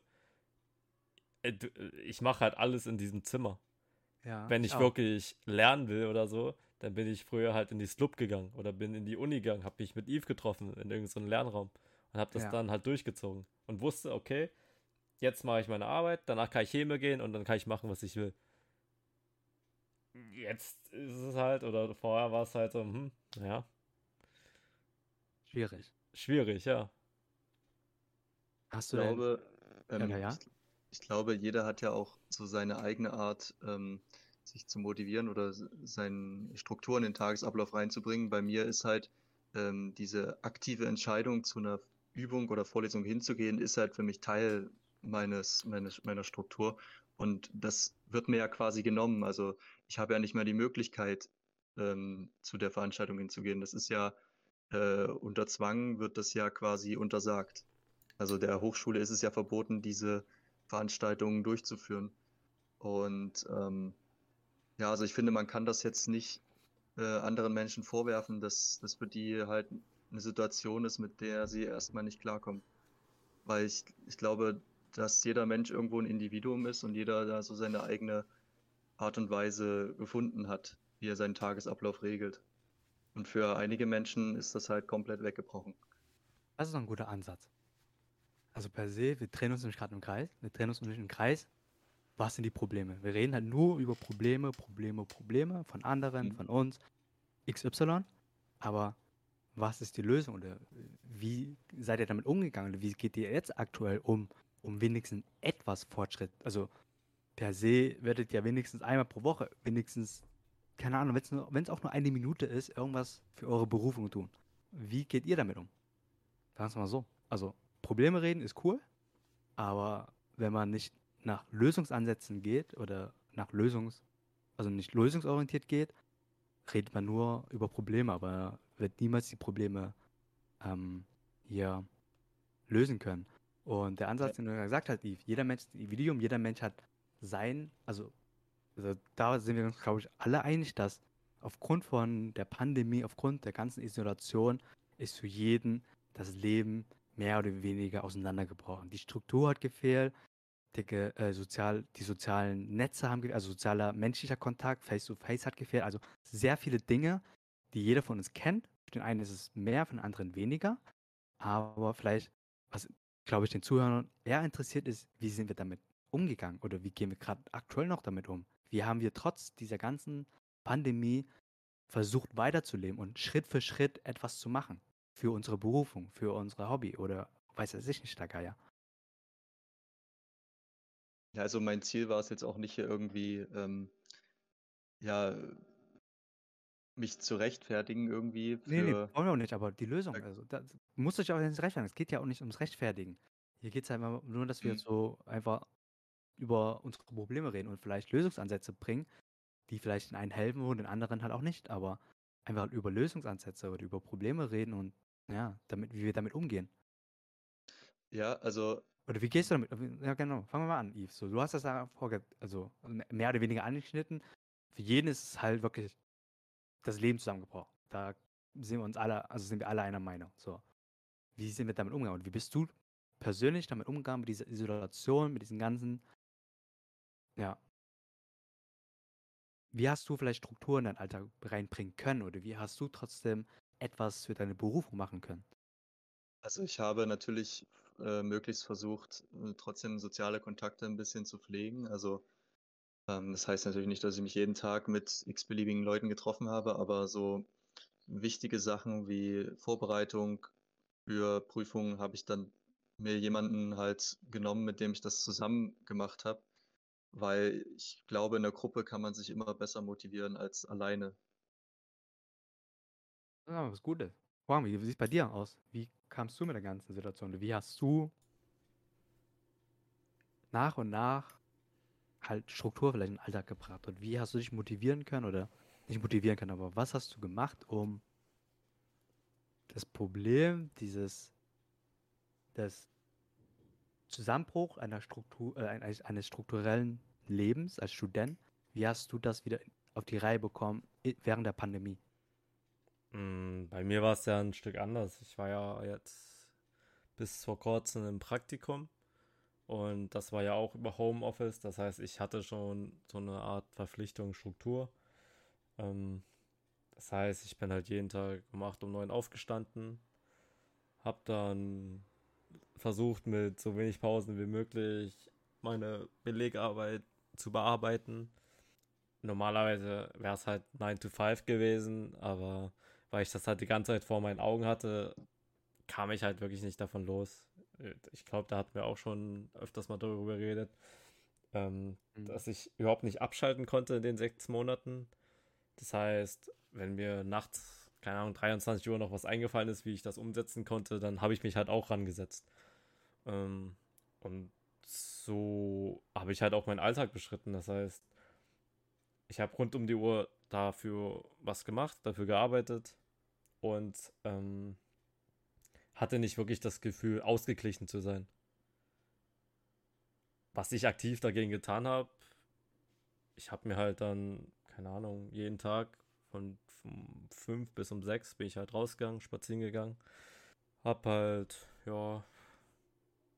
Äh, äh, Ich mache halt alles in diesem Zimmer. Ja, Wenn ich auch. wirklich lernen will oder so, dann bin ich früher halt in die Slub gegangen oder bin in die Uni gegangen, habe mich mit Eve getroffen in irgendeinem Lernraum und habe das Ja. dann halt durchgezogen und wusste, okay, jetzt mache ich meine Arbeit, danach kann ich Cheme gehen und dann kann ich machen, was ich will. Jetzt ist es halt, oder vorher war es halt so, hm, ja, Schwierig. Schwierig, ja. Hast Ich du denn, glaube, ähm, ja, ja. Ich, ich glaube, jeder hat ja auch so seine eigene Art, ähm, sich zu motivieren oder seine Strukturen in den Tagesablauf reinzubringen. Bei mir ist halt ähm, diese aktive Entscheidung, zu einer Übung oder Vorlesung hinzugehen, ist halt für mich Teil meines, meines, meiner Struktur. Und das wird mir ja quasi genommen. Also ich habe ja nicht mehr die Möglichkeit, ähm, zu der Veranstaltung hinzugehen. Das ist ja äh, unter Zwang wird das ja quasi untersagt. Also der Hochschule ist es ja verboten, diese Veranstaltungen durchzuführen. Und ähm, ja, also ich finde, man kann das jetzt nicht äh, anderen Menschen vorwerfen, dass das für die halt eine Situation ist, mit der sie erstmal nicht klarkommen. Weil ich, ich glaube, dass jeder Mensch irgendwo ein Individuum ist und jeder da so seine eigene Art und Weise gefunden hat, wie er seinen Tagesablauf regelt. Und für einige Menschen ist das halt komplett weggebrochen. Das ist ein guter Ansatz. Also per se, wir drehen uns nicht gerade im Kreis. Wir drehen uns nicht im Kreis. Was sind die Probleme? Wir reden halt nur über Probleme, Probleme, Probleme von anderen, Mhm. von uns, XY. Aber was ist die Lösung oder wie seid ihr damit umgegangen? Oder wie geht ihr jetzt aktuell um, um wenigstens etwas Fortschritt? Also per se werdet ihr wenigstens einmal pro Woche, wenigstens, keine Ahnung, wenn es auch nur eine Minute ist, irgendwas für eure Berufung tun. Wie geht ihr damit um? Sagen wir mal so. Also Probleme reden ist cool, aber wenn man nicht nach Lösungsansätzen geht oder nach Lösungs, also nicht lösungsorientiert geht, redet man nur über Probleme, aber wird niemals die Probleme ähm, hier lösen können. Und der Ansatz, den du ja gesagt hast, Yves, jeder Mensch ist ein Individuum, jeder Mensch hat sein, also, also da sind wir uns, glaube ich, alle einig, dass aufgrund von der Pandemie, aufgrund der ganzen Isolation, ist für jeden das Leben mehr oder weniger auseinandergebrochen. Die Struktur hat gefehlt, die, äh, sozial, die sozialen Netze haben gefehlt, also sozialer menschlicher Kontakt, Face-to-Face hat gefehlt. Also sehr viele Dinge, die jeder von uns kennt. Für den einen ist es mehr, für den anderen weniger. Aber vielleicht, was, glaube ich, den Zuhörern eher interessiert ist, wie sind wir damit umgegangen oder wie gehen wir gerade aktuell noch damit um? Wie haben wir trotz dieser ganzen Pandemie versucht weiterzuleben und Schritt für Schritt etwas zu machen für unsere Berufung, für unsere Hobby oder weiß es nicht, der Geier. Ja, also mein Ziel war es jetzt auch nicht hier irgendwie, ähm, ja, mich zu rechtfertigen irgendwie Nee, nee, für. wollen wir auch nicht, aber die Lösung, also das muss euch auch nicht rechtfertigen. Es geht ja auch nicht ums Rechtfertigen. Hier geht es einfach nur, dass wir Mhm. so einfach über unsere Probleme reden und vielleicht Lösungsansätze bringen, die vielleicht den einen helfen und den anderen halt auch nicht, aber einfach über Lösungsansätze oder über Probleme reden und ja, damit, wie wir damit umgehen. Ja, also Oder wie gehst du damit? Ja, genau. Fangen wir mal an, Yves. So, du hast das ja vorge also me- mehr oder weniger angeschnitten. Für jeden ist es halt wirklich das Leben zusammengebrochen. Da sind wir uns alle, also sind wir alle einer Meinung. So. Wie sind wir damit umgegangen? Und wie bist du persönlich damit umgegangen, mit dieser Isolation, mit diesen ganzen, ja. Wie hast du vielleicht Strukturen in deinen Alltag reinbringen können? Oder wie hast du trotzdem etwas für deine Berufung machen können? Also ich habe natürlich äh, möglichst versucht, äh, trotzdem soziale Kontakte ein bisschen zu pflegen. Also ähm, das heißt natürlich nicht, dass ich mich jeden Tag mit x-beliebigen Leuten getroffen habe, aber so wichtige Sachen wie Vorbereitung für Prüfungen habe ich dann mir jemanden halt genommen, mit dem ich das zusammen gemacht habe, weil ich glaube, in der Gruppe kann man sich immer besser motivieren als alleine. Ja, was Gutes. Juan, wie sieht es bei dir aus? Wie kamst du mit der ganzen Situation? Wie hast du nach und nach halt Struktur vielleicht in den Alltag gebracht? Und wie hast du dich motivieren können oder nicht motivieren können, aber was hast du gemacht, um das Problem dieses des Zusammenbruch einer Struktur, äh, eines, eines strukturellen Lebens als Student, wie hast du das wieder auf die Reihe bekommen während der Pandemie? Mm, Bei mir war es ja ein Stück anders. Ich war ja jetzt bis vor kurzem im Praktikum und das war ja auch über Homeoffice. Das heißt, ich hatte schon so eine Art Verpflichtung, Struktur. Ähm, das heißt, ich bin halt jeden Tag um 8 um 9 aufgestanden, habe dann versucht, mit so wenig Pausen wie möglich meine Belegarbeit zu bearbeiten. Normalerweise wäre es halt 9 to 5 gewesen, aber weil ich das halt die ganze Zeit vor meinen Augen hatte, kam ich halt wirklich nicht davon los. Ich glaube, da hatten wir auch schon öfters mal darüber geredet, ähm, Mhm. dass ich überhaupt nicht abschalten konnte in den sechs Monaten. Das heißt, wenn mir nachts, keine Ahnung, 23 Uhr noch was eingefallen ist, wie ich das umsetzen konnte, dann habe ich mich halt auch rangesetzt. Ähm, und so habe ich halt auch meinen Alltag beschritten. Das heißt, ich habe rund um die Uhr dafür was gemacht, dafür gearbeitet und ähm, hatte nicht wirklich das Gefühl, ausgeglichen zu sein. Was ich aktiv dagegen getan habe, ich habe mir halt dann, keine Ahnung, jeden Tag von, von fünf bis um sechs bin ich halt rausgegangen, spazieren gegangen. Hab halt, ja,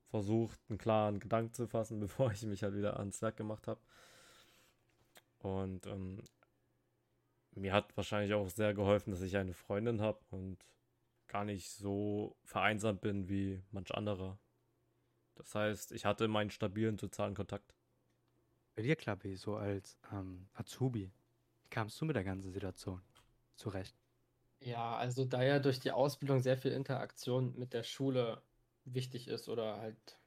versucht, einen klaren Gedanken zu fassen, bevor ich mich halt wieder ans Werk gemacht habe. Und ähm, mir hat wahrscheinlich auch sehr geholfen, dass ich eine Freundin habe und gar nicht so vereinsamt bin wie manch anderer. Das heißt, ich hatte meinen stabilen sozialen Kontakt. Bei dir, Klappi, so als ähm, Azubi, wie kamst du mit der ganzen Situation zurecht? Ja, also da ja durch die Ausbildung sehr viel Interaktion mit der Schule wichtig ist oder halt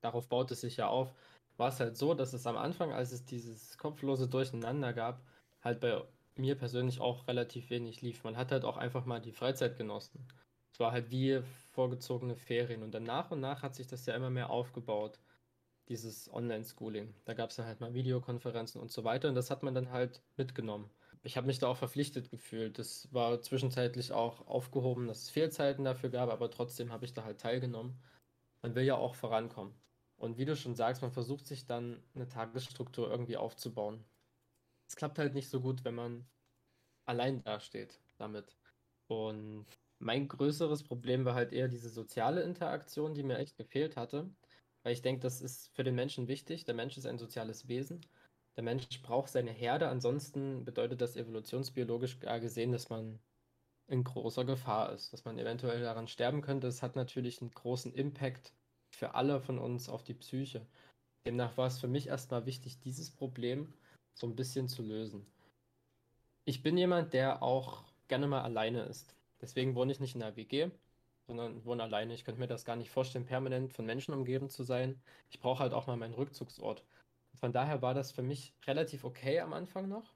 darauf baut es sich ja auf, war es halt so, dass es am Anfang, als es dieses kopflose Durcheinander gab, halt bei mir persönlich auch relativ wenig lief. Man hat halt auch einfach mal die Freizeit genossen. Es war halt wie vorgezogene Ferien und dann nach und nach hat sich das ja immer mehr aufgebaut, dieses Online-Schooling. Da gab es dann halt mal Videokonferenzen und so weiter und das hat man dann halt mitgenommen. Ich habe mich da auch verpflichtet gefühlt. Das war zwischenzeitlich auch aufgehoben, dass es Fehlzeiten dafür gab, aber trotzdem habe ich da halt teilgenommen. Man will ja auch vorankommen. Und wie du schon sagst, man versucht sich dann eine Tagesstruktur irgendwie aufzubauen. Es klappt halt nicht so gut, wenn man allein dasteht damit. Und mein größeres Problem war halt eher diese soziale Interaktion, die mir echt gefehlt hatte. Weil ich denke, das ist für den Menschen wichtig. Der Mensch ist ein soziales Wesen. Der Mensch braucht seine Herde. Ansonsten bedeutet das evolutionsbiologisch gesehen, dass man in großer Gefahr ist, dass man eventuell daran sterben könnte. Es hat natürlich einen großen Impact für alle von uns auf die Psyche. Demnach war es für mich erstmal wichtig, dieses Problem so ein bisschen zu lösen. Ich bin jemand, der auch gerne mal alleine ist. Deswegen wohne ich nicht in einer WG, sondern wohne alleine. Ich könnte mir das gar nicht vorstellen, permanent von Menschen umgeben zu sein. Ich brauche halt auch mal meinen Rückzugsort. Von daher war das für mich relativ okay am Anfang noch,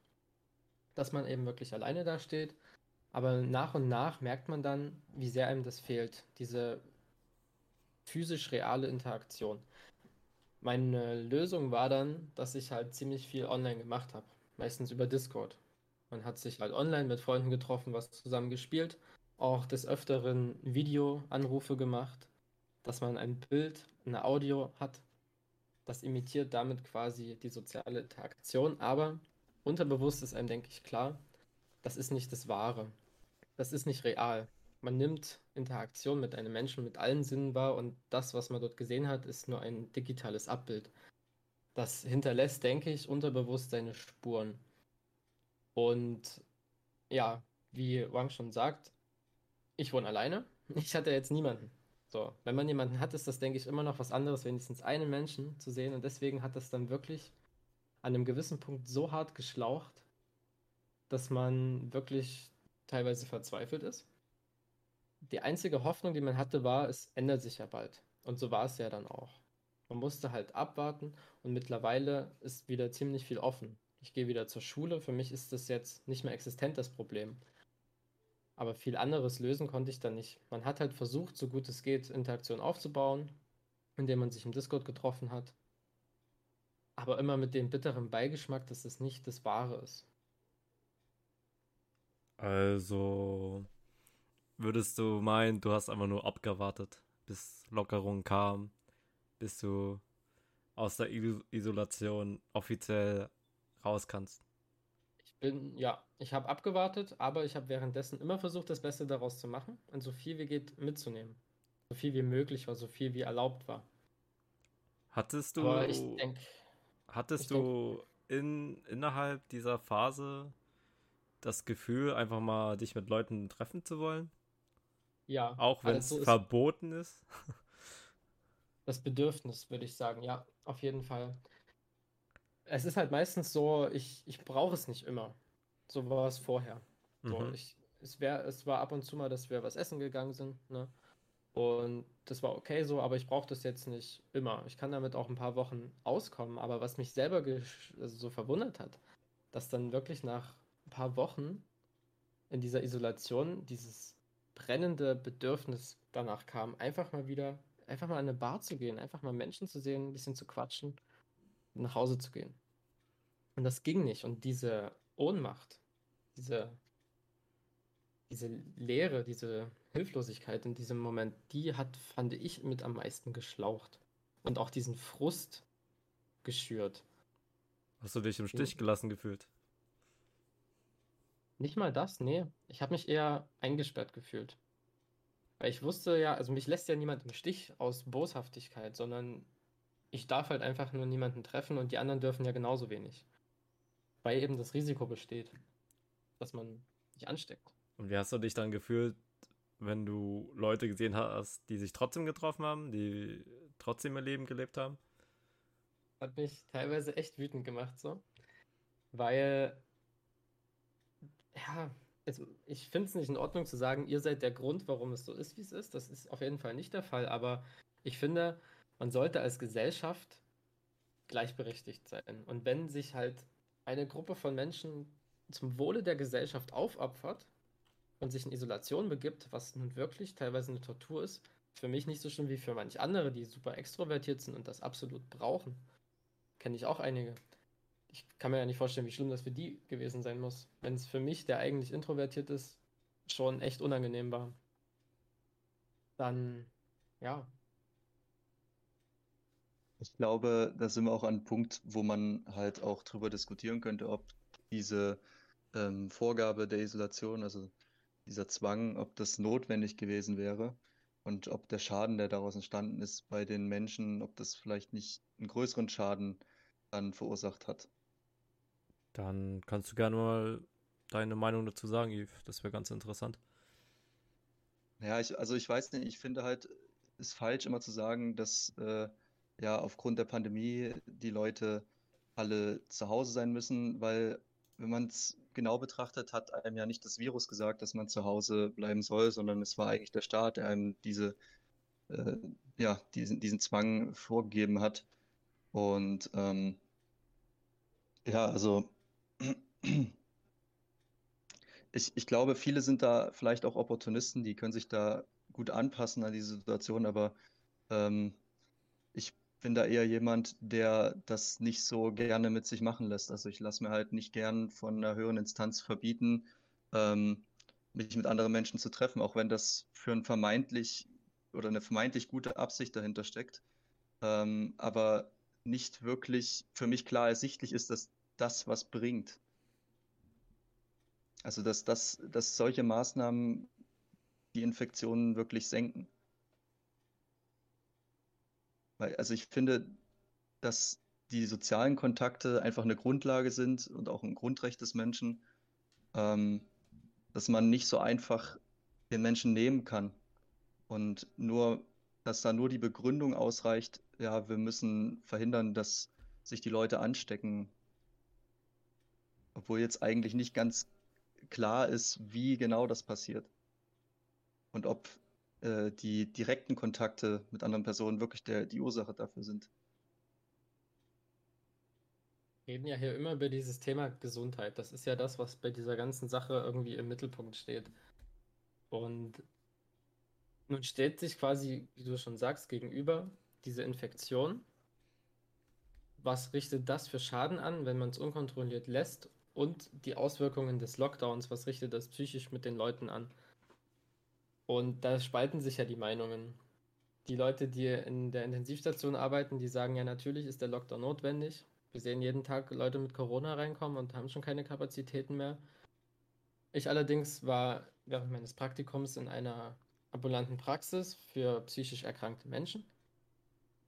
dass man eben wirklich alleine da steht. Aber nach und nach merkt man dann, wie sehr einem das fehlt. Diese physisch reale Interaktion. Meine Lösung war dann, dass ich halt ziemlich viel online gemacht habe. Meistens über Discord. Man hat sich halt online mit Freunden getroffen, was zusammen gespielt. Auch des Öfteren Videoanrufe gemacht, dass man ein Bild, eine Audio hat. Das imitiert damit quasi die soziale Interaktion. Aber unterbewusst ist einem, denke ich, klar, das ist nicht das Wahre. Das ist nicht real man nimmt Interaktion mit einem Menschen mit allen Sinnen wahr und das, was man dort gesehen hat, ist nur ein digitales Abbild. Das hinterlässt, denke ich, unterbewusst seine Spuren. Und ja, wie Wang schon sagt, ich wohne alleine. Ich hatte jetzt niemanden. So, wenn man jemanden hat, ist das, denke ich, immer noch was anderes, wenigstens einen Menschen zu sehen. Und deswegen hat das dann wirklich an einem gewissen Punkt so hart geschlaucht, dass man wirklich teilweise verzweifelt ist die einzige Hoffnung, die man hatte, war, es ändert sich ja bald. Und so war es ja dann auch. Man musste halt abwarten und mittlerweile ist wieder ziemlich viel offen. Ich gehe wieder zur Schule, für mich ist das jetzt nicht mehr existent, das Problem. Aber viel anderes lösen konnte ich dann nicht. Man hat halt versucht, so gut es geht, Interaktion aufzubauen, indem man sich im Discord getroffen hat. Aber immer mit dem bitteren Beigeschmack, dass es nicht das Wahre ist. Also, Würdest du meinen, du hast einfach nur abgewartet, bis Lockerung kam, bis du aus der Isolation offiziell raus kannst? Bin, ja, ich habe abgewartet, aber ich habe währenddessen immer versucht, das Beste daraus zu machen und so viel wie geht mitzunehmen. So viel wie möglich war, so viel wie erlaubt war. Hattest du, aber ich denk, hattest ich du in, innerhalb dieser Phase das Gefühl, einfach mal dich mit Leuten treffen zu wollen? Ja. Auch wenn es verboten ist? Das Bedürfnis, würde ich sagen, ja, auf jeden Fall. Es ist halt meistens so, ich, ich brauche es nicht immer. So war es vorher. So, mhm. ich, es, wär, es war ab und zu mal, dass wir was essen gegangen sind, ne? Und das war okay so, aber ich brauche das jetzt nicht immer. Ich kann damit auch ein paar Wochen auskommen. Aber was mich selber also so verwundert hat, dass dann wirklich nach ein paar Wochen in dieser Isolation dieses brennende Bedürfnis danach kam, einfach mal wieder einfach mal in eine Bar zu gehen, einfach mal Menschen zu sehen, ein bisschen zu quatschen, nach Hause zu gehen. Und das ging nicht. Und diese Ohnmacht, diese, diese Leere, diese Hilflosigkeit in diesem Moment, die hat, fand ich, mit am meisten geschlaucht. Und auch diesen Frust geschürt. Hast du dich im Stich gelassen gefühlt? Nicht mal das, nee. Ich habe mich eher eingesperrt gefühlt. Weil ich wusste ja, also mich lässt ja niemand im Stich aus Boshaftigkeit, sondern ich darf halt einfach nur niemanden treffen und die anderen dürfen ja genauso wenig. Weil eben das Risiko besteht, dass man sich ansteckt. Und wie hast du dich dann gefühlt, wenn du Leute gesehen hast, die sich trotzdem getroffen haben, die trotzdem ihr Leben gelebt haben? Hat mich teilweise echt wütend gemacht, so. Weil, ja, also ich finde es nicht in Ordnung zu sagen, ihr seid der Grund, warum es so ist, wie es ist. Das ist auf jeden Fall nicht der Fall. Aber ich finde, man sollte als Gesellschaft gleichberechtigt sein. Und wenn sich halt eine Gruppe von Menschen zum Wohle der Gesellschaft aufopfert und sich in Isolation begibt, was nun wirklich teilweise eine Tortur ist, für mich nicht so schlimm wie für manche andere, die super extrovertiert sind und das absolut brauchen. Kenne ich auch einige ich kann mir ja nicht vorstellen, wie schlimm das für die gewesen sein muss, wenn es für mich, der eigentlich introvertiert ist, schon echt unangenehm war. Dann, ja. Ich glaube, da sind wir auch an einem Punkt, wo man halt auch drüber diskutieren könnte, ob diese ähm, Vorgabe der Isolation, also dieser Zwang, ob das notwendig gewesen wäre und ob der Schaden, der daraus entstanden ist bei den Menschen, ob das vielleicht nicht einen größeren Schaden dann verursacht hat. Dann kannst du gerne mal deine Meinung dazu sagen, Yves. Das wäre ganz interessant. Ja, ich, also ich weiß nicht, ich finde halt, es ist falsch immer zu sagen, dass äh, ja aufgrund der Pandemie die Leute alle zu Hause sein müssen, weil wenn man es genau betrachtet, hat einem ja nicht das Virus gesagt, dass man zu Hause bleiben soll, sondern es war eigentlich der Staat, der einem diese, äh, ja, diesen, diesen Zwang vorgegeben hat. Und ähm, ja, also ich, ich glaube, viele sind da vielleicht auch Opportunisten, die können sich da gut anpassen an diese Situation, aber ähm, bin da eher jemand, der das nicht so gerne mit sich machen lässt. Also ich lasse mir halt nicht gern von einer höheren Instanz verbieten, ähm, mich mit anderen Menschen zu treffen, auch wenn das für ein vermeintlich oder eine vermeintlich gute Absicht dahinter steckt. Ähm, aber nicht wirklich für mich klar ersichtlich ist, dass das was bringt. Also dass, dass, dass solche Maßnahmen die Infektionen wirklich senken. Weil, also ich finde, dass die sozialen Kontakte einfach eine Grundlage sind und auch ein Grundrecht des Menschen, ähm, dass man nicht so einfach den Menschen nehmen kann. Und nur, dass da nur die Begründung ausreicht, ja, wir müssen verhindern, dass sich die Leute anstecken. Obwohl jetzt eigentlich nicht ganz klar ist, wie genau das passiert. Und ob äh, die direkten Kontakte mit anderen Personen wirklich der, die Ursache dafür sind. Wir reden ja hier immer über dieses Thema Gesundheit. Das ist ja das, was bei dieser ganzen Sache irgendwie im Mittelpunkt steht. Und nun stellt sich quasi, wie du schon sagst, gegenüber diese Infektion. Was richtet das für Schaden an, wenn man es unkontrolliert lässt und die Auswirkungen des Lockdowns, was richtet das psychisch mit den Leuten an? Und da spalten sich ja die Meinungen. Die Leute, die in der Intensivstation arbeiten, die sagen ja, natürlich ist der Lockdown notwendig. Wir sehen jeden Tag Leute mit Corona reinkommen und haben schon keine Kapazitäten mehr. Ich allerdings war während meines Praktikums in einer ambulanten Praxis für psychisch erkrankte Menschen.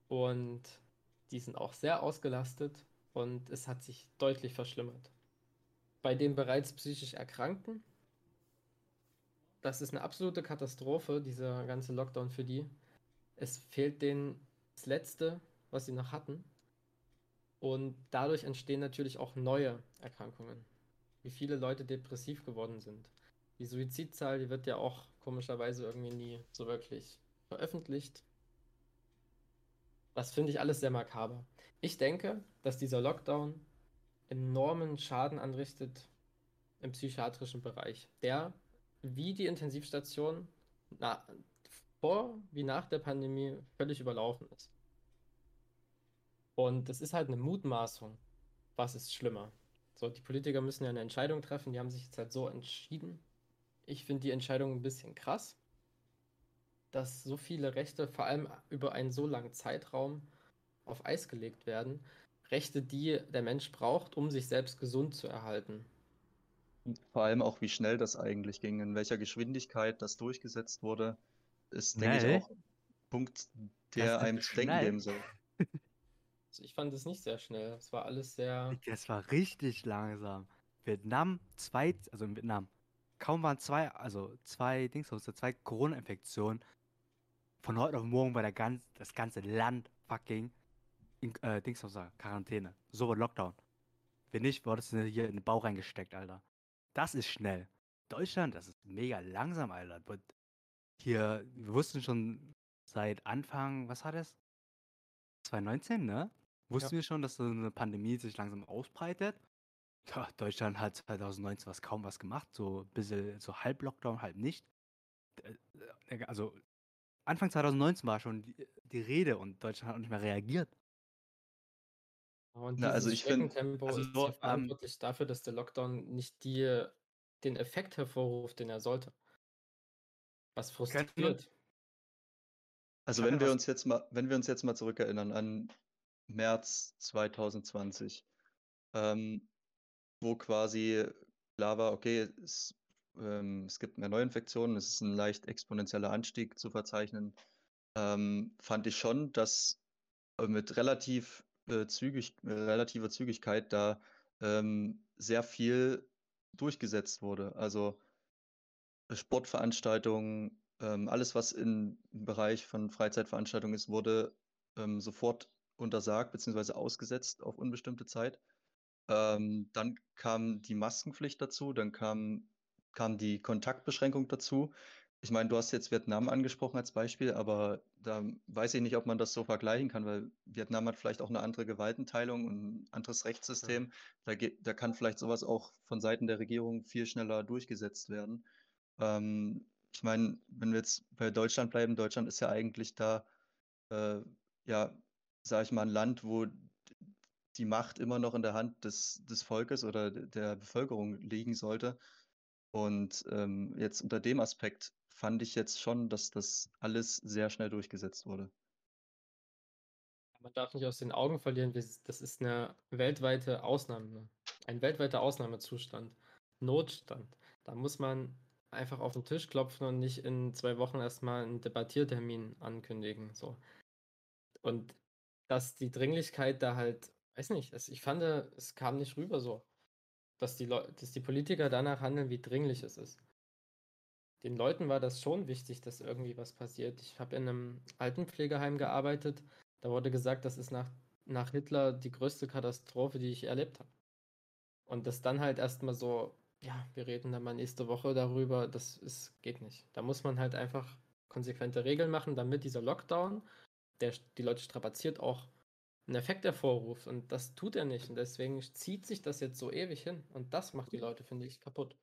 Und die sind auch sehr ausgelastet und es hat sich deutlich verschlimmert bei den bereits psychisch Erkrankten, das ist eine absolute Katastrophe, dieser ganze Lockdown für die. Es fehlt denen das Letzte, was sie noch hatten. Und dadurch entstehen natürlich auch neue Erkrankungen. Wie viele Leute depressiv geworden sind. Die Suizidzahl, die wird ja auch komischerweise irgendwie nie so wirklich veröffentlicht. Das finde ich alles sehr makaber. Ich denke, dass dieser Lockdown enormen Schaden anrichtet im psychiatrischen Bereich, der wie die Intensivstation na, vor wie nach der Pandemie völlig überlaufen ist. Und es ist halt eine Mutmaßung. Was ist schlimmer? So, die Politiker müssen ja eine Entscheidung treffen. Die haben sich jetzt halt so entschieden. Ich finde die Entscheidung ein bisschen krass, dass so viele Rechte, vor allem über einen so langen Zeitraum, auf Eis gelegt werden. Rechte, die der Mensch braucht, um sich selbst gesund zu erhalten. Und vor allem auch, wie schnell das eigentlich ging, in welcher Geschwindigkeit das durchgesetzt wurde, ist, denke ich, auch ein Punkt, der einem zu denken geben soll. Also ich fand es nicht sehr schnell. Es war alles sehr. Das war richtig langsam. Vietnam, zwei, also in Vietnam, kaum waren zwei, also zwei Dings, also zwei Corona-Infektionen. Von heute auf morgen war der ganz, das ganze Land fucking in, äh, Dings, also Quarantäne. So war Lockdown. Wenn nicht, wurdest du hier in den Bauch reingesteckt, Alter. Das ist schnell. Deutschland, das ist mega langsam, Alter. Hier, wir wussten schon seit Anfang, was war das? 2019, ne? Wussten wir schon, dass so eine Pandemie sich langsam ausbreitet. Ja, Deutschland hat 2019 was kaum was gemacht, so ein bisschen so halb Lockdown, halb nicht. Äh, äh, Also Anfang 2019 war schon die, die Rede und Deutschland hat nicht mehr reagiert. Und Na, also dieses ich find- Schneckentempo also ist so, ja ähm, verantwortlich dafür, dass der Lockdown nicht die, den Effekt hervorruft, den er sollte. Was frustriert. Also wenn wir uns jetzt mal, wenn wir uns jetzt mal zurückerinnern an März 2020, ähm, wo quasi klar war, okay, es, ähm, es gibt mehr Neuinfektionen, es ist ein leicht exponentieller Anstieg zu verzeichnen, ähm, fand ich schon, dass mit relativ zügig, äh, relativer Zügigkeit da ähm, sehr viel durchgesetzt wurde. Also Sportveranstaltungen, ähm, alles, was im Bereich von Freizeitveranstaltungen ist, wurde ähm, sofort untersagt bzw. ausgesetzt auf unbestimmte Zeit. Ähm, dann kam die Maskenpflicht dazu, dann kam, kam die Kontaktbeschränkung dazu. Ich meine, du hast jetzt Vietnam angesprochen als Beispiel, aber da weiß ich nicht, ob man das so vergleichen kann, weil Vietnam hat vielleicht auch eine andere Gewaltenteilung und ein anderes Rechtssystem. Da, da kann vielleicht sowas auch von Seiten der Regierung viel schneller durchgesetzt werden. Ähm, ich meine, wenn wir jetzt bei Deutschland bleiben, Deutschland ist ja eigentlich da, äh, ja, sage ich mal, ein Land, wo die Macht immer noch in der Hand des, des Volkes oder de- der Bevölkerung liegen sollte. Und ähm, jetzt unter dem Aspekt fand ich jetzt schon, dass das alles sehr schnell durchgesetzt wurde. Man darf nicht aus den Augen verlieren, das ist eine weltweite Ausnahme, ein weltweiter Ausnahmezustand, Notstand. Da muss man einfach auf den Tisch klopfen und nicht in zwei Wochen erstmal einen Debattiertermin ankündigen. So. Und dass die Dringlichkeit da halt, weiß nicht, es, ich fand, es kam nicht rüber so, dass die, Leu dass die Politiker danach handeln, wie dringlich es ist. Den Leuten war das schon wichtig, dass irgendwie was passiert. Ich habe in einem Altenpflegeheim gearbeitet. Da wurde gesagt, das ist nach, nach Hitler die größte Katastrophe, die ich erlebt habe. Und das dann halt erstmal so, ja, wir reden dann mal nächste Woche darüber, das ist, geht nicht. Da muss man halt einfach konsequente Regeln machen, damit dieser Lockdown, der die Leute strapaziert, auch einen Effekt hervorruft. Und das tut er nicht. Und deswegen zieht sich das jetzt so ewig hin. Und das macht die Leute, finde ich, kaputt.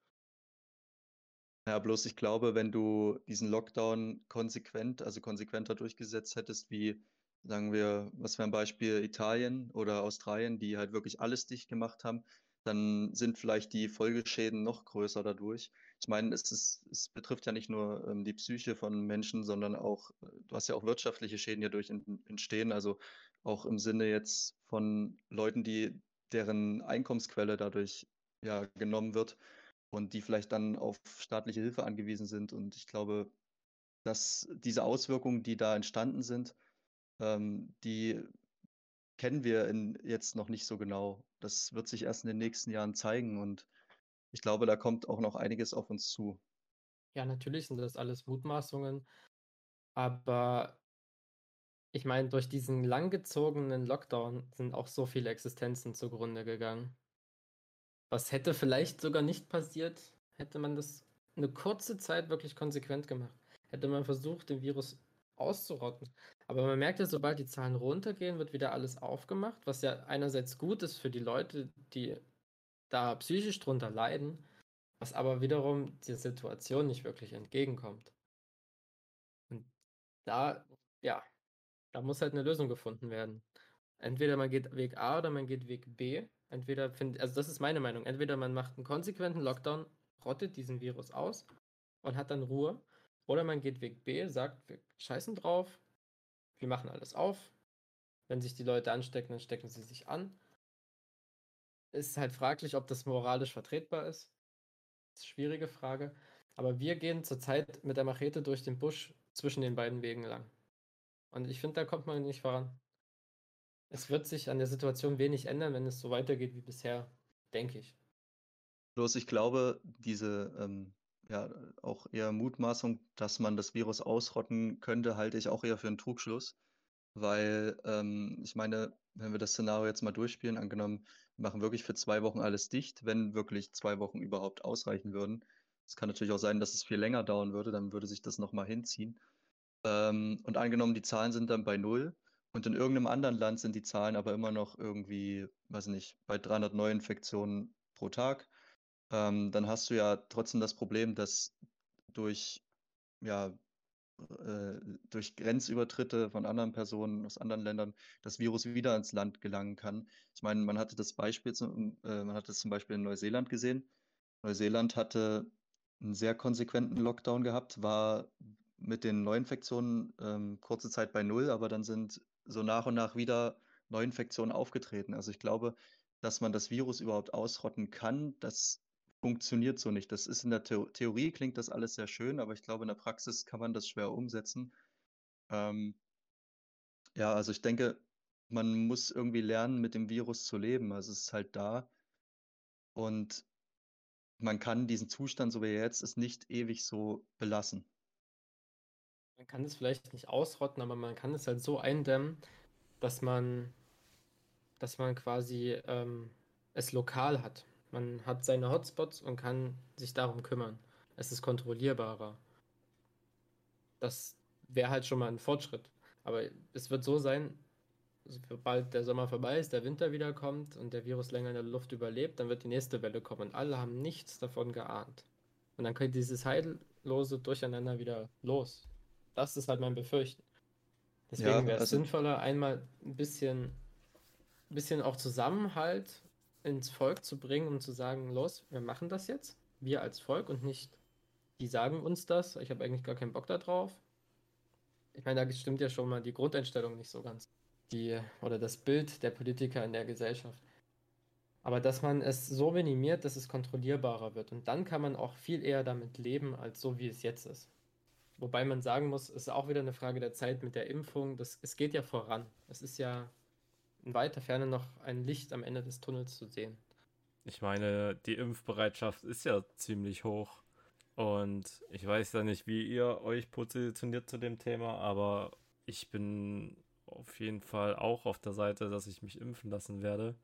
Ja, bloß ich glaube, wenn du diesen Lockdown konsequent, also konsequenter durchgesetzt hättest, wie, sagen wir, was für ein Beispiel Italien oder Australien, die halt wirklich alles dicht gemacht haben, dann sind vielleicht die Folgeschäden noch größer dadurch. Ich meine, es ist, es betrifft ja nicht nur ähm, die Psyche von Menschen, sondern auch, äh, du hast ja auch wirtschaftliche Schäden en- entstehen, also auch im Sinne jetzt von Leuten, die, deren Einkommensquelle dadurch ja genommen wird und die vielleicht dann auf staatliche Hilfe angewiesen sind. Und ich glaube, dass diese Auswirkungen, die da entstanden sind, ähm, die kennen wir in, jetzt noch nicht so genau. Das wird sich erst in den nächsten Jahren zeigen und ich glaube, da kommt auch noch einiges auf uns zu. Ja, natürlich sind das alles Mutmaßungen, aber ich meine, durch diesen langgezogenen Lockdown sind auch so viele Existenzen zugrunde gegangen. Was hätte vielleicht sogar nicht passiert, hätte man das eine kurze Zeit wirklich konsequent gemacht. Hätte man versucht, den Virus auszurotten. Aber man merkt ja, sobald die Zahlen runtergehen, wird wieder alles aufgemacht, was ja einerseits gut ist für die Leute, die da psychisch drunter leiden, was aber wiederum der Situation nicht wirklich entgegenkommt. Und da, ja, da muss halt eine Lösung gefunden werden. Entweder man geht Weg A oder man geht Weg B. Entweder finde, also das ist meine Meinung. Entweder man macht einen konsequenten Lockdown, rottet diesen Virus aus und hat dann Ruhe. Oder man geht Weg B, sagt, wir scheißen drauf, wir machen alles auf. Wenn sich die Leute anstecken, dann stecken sie sich an. Ist halt fraglich, ob das moralisch vertretbar ist. Das ist eine schwierige Frage. Aber wir gehen zurzeit mit der Machete durch den Busch zwischen den beiden Wegen lang. Und ich finde, da kommt man nicht voran. Es wird sich an der Situation wenig ändern, wenn es so weitergeht wie bisher, denke ich. Bloß ich glaube, diese ähm, ja auch eher Mutmaßung, dass man das Virus ausrotten könnte, halte ich auch eher für einen Trugschluss. Weil ähm, ich meine, wenn wir das Szenario jetzt mal durchspielen, angenommen, wir machen wirklich für zwei Wochen alles dicht, wenn wirklich zwei Wochen überhaupt ausreichen würden. Es kann natürlich auch sein, dass es viel länger dauern würde, dann würde sich das nochmal hinziehen. Ähm, und angenommen, die Zahlen sind dann bei null und in irgendeinem anderen Land sind die Zahlen aber immer noch irgendwie, weiß nicht, bei 300 Neuinfektionen pro Tag. Ähm, dann hast du ja trotzdem das Problem, dass durch, ja, äh, durch Grenzübertritte von anderen Personen aus anderen Ländern das Virus wieder ins Land gelangen kann. Ich meine, man hatte das Beispiel, zum, äh, man hat es zum Beispiel in Neuseeland gesehen. Neuseeland hatte einen sehr konsequenten Lockdown gehabt, war mit den Neuinfektionen ähm, kurze Zeit bei Null, aber dann sind so nach und nach wieder Neuinfektionen aufgetreten. Also ich glaube, dass man das Virus überhaupt ausrotten kann, das funktioniert so nicht. Das ist in der The Theorie klingt das alles sehr schön, aber ich glaube, in der Praxis kann man das schwer umsetzen. Ähm, ja, also ich denke, man muss irgendwie lernen, mit dem Virus zu leben. Also es ist halt da und man kann diesen Zustand, so wie er jetzt ist, nicht ewig so belassen. Man kann es vielleicht nicht ausrotten, aber man kann es halt so eindämmen, dass man, dass man quasi ähm, es lokal hat. Man hat seine Hotspots und kann sich darum kümmern. Es ist kontrollierbarer. Das wäre halt schon mal ein Fortschritt. Aber es wird so sein, sobald der Sommer vorbei ist, der Winter wieder kommt und der Virus länger in der Luft überlebt, dann wird die nächste Welle kommen und alle haben nichts davon geahnt. Und dann könnte dieses heillose Durcheinander wieder los. Das ist halt mein Befürchten. Deswegen Ja, wäre es also sinnvoller, einmal ein bisschen, ein bisschen auch Zusammenhalt ins Volk zu bringen, um zu sagen, los, wir machen das jetzt, wir als Volk und nicht, die sagen uns das, ich habe eigentlich gar keinen Bock darauf. Ich meine, da stimmt ja schon mal die Grundeinstellung nicht so ganz. Die, oder das Bild der Politiker in der Gesellschaft. Aber dass man es so minimiert, dass es kontrollierbarer wird. Und dann kann man auch viel eher damit leben, als so wie es jetzt ist. Wobei man sagen muss, es ist auch wieder eine Frage der Zeit mit der Impfung. Das, es geht ja voran. Es ist ja in weiter Ferne noch ein Licht am Ende des Tunnels zu sehen. Ich meine, die Impfbereitschaft ist ja ziemlich hoch. Und ich weiß ja nicht, wie ihr euch positioniert zu dem Thema, aber ich bin auf jeden Fall auch auf der Seite, dass ich mich impfen lassen werde,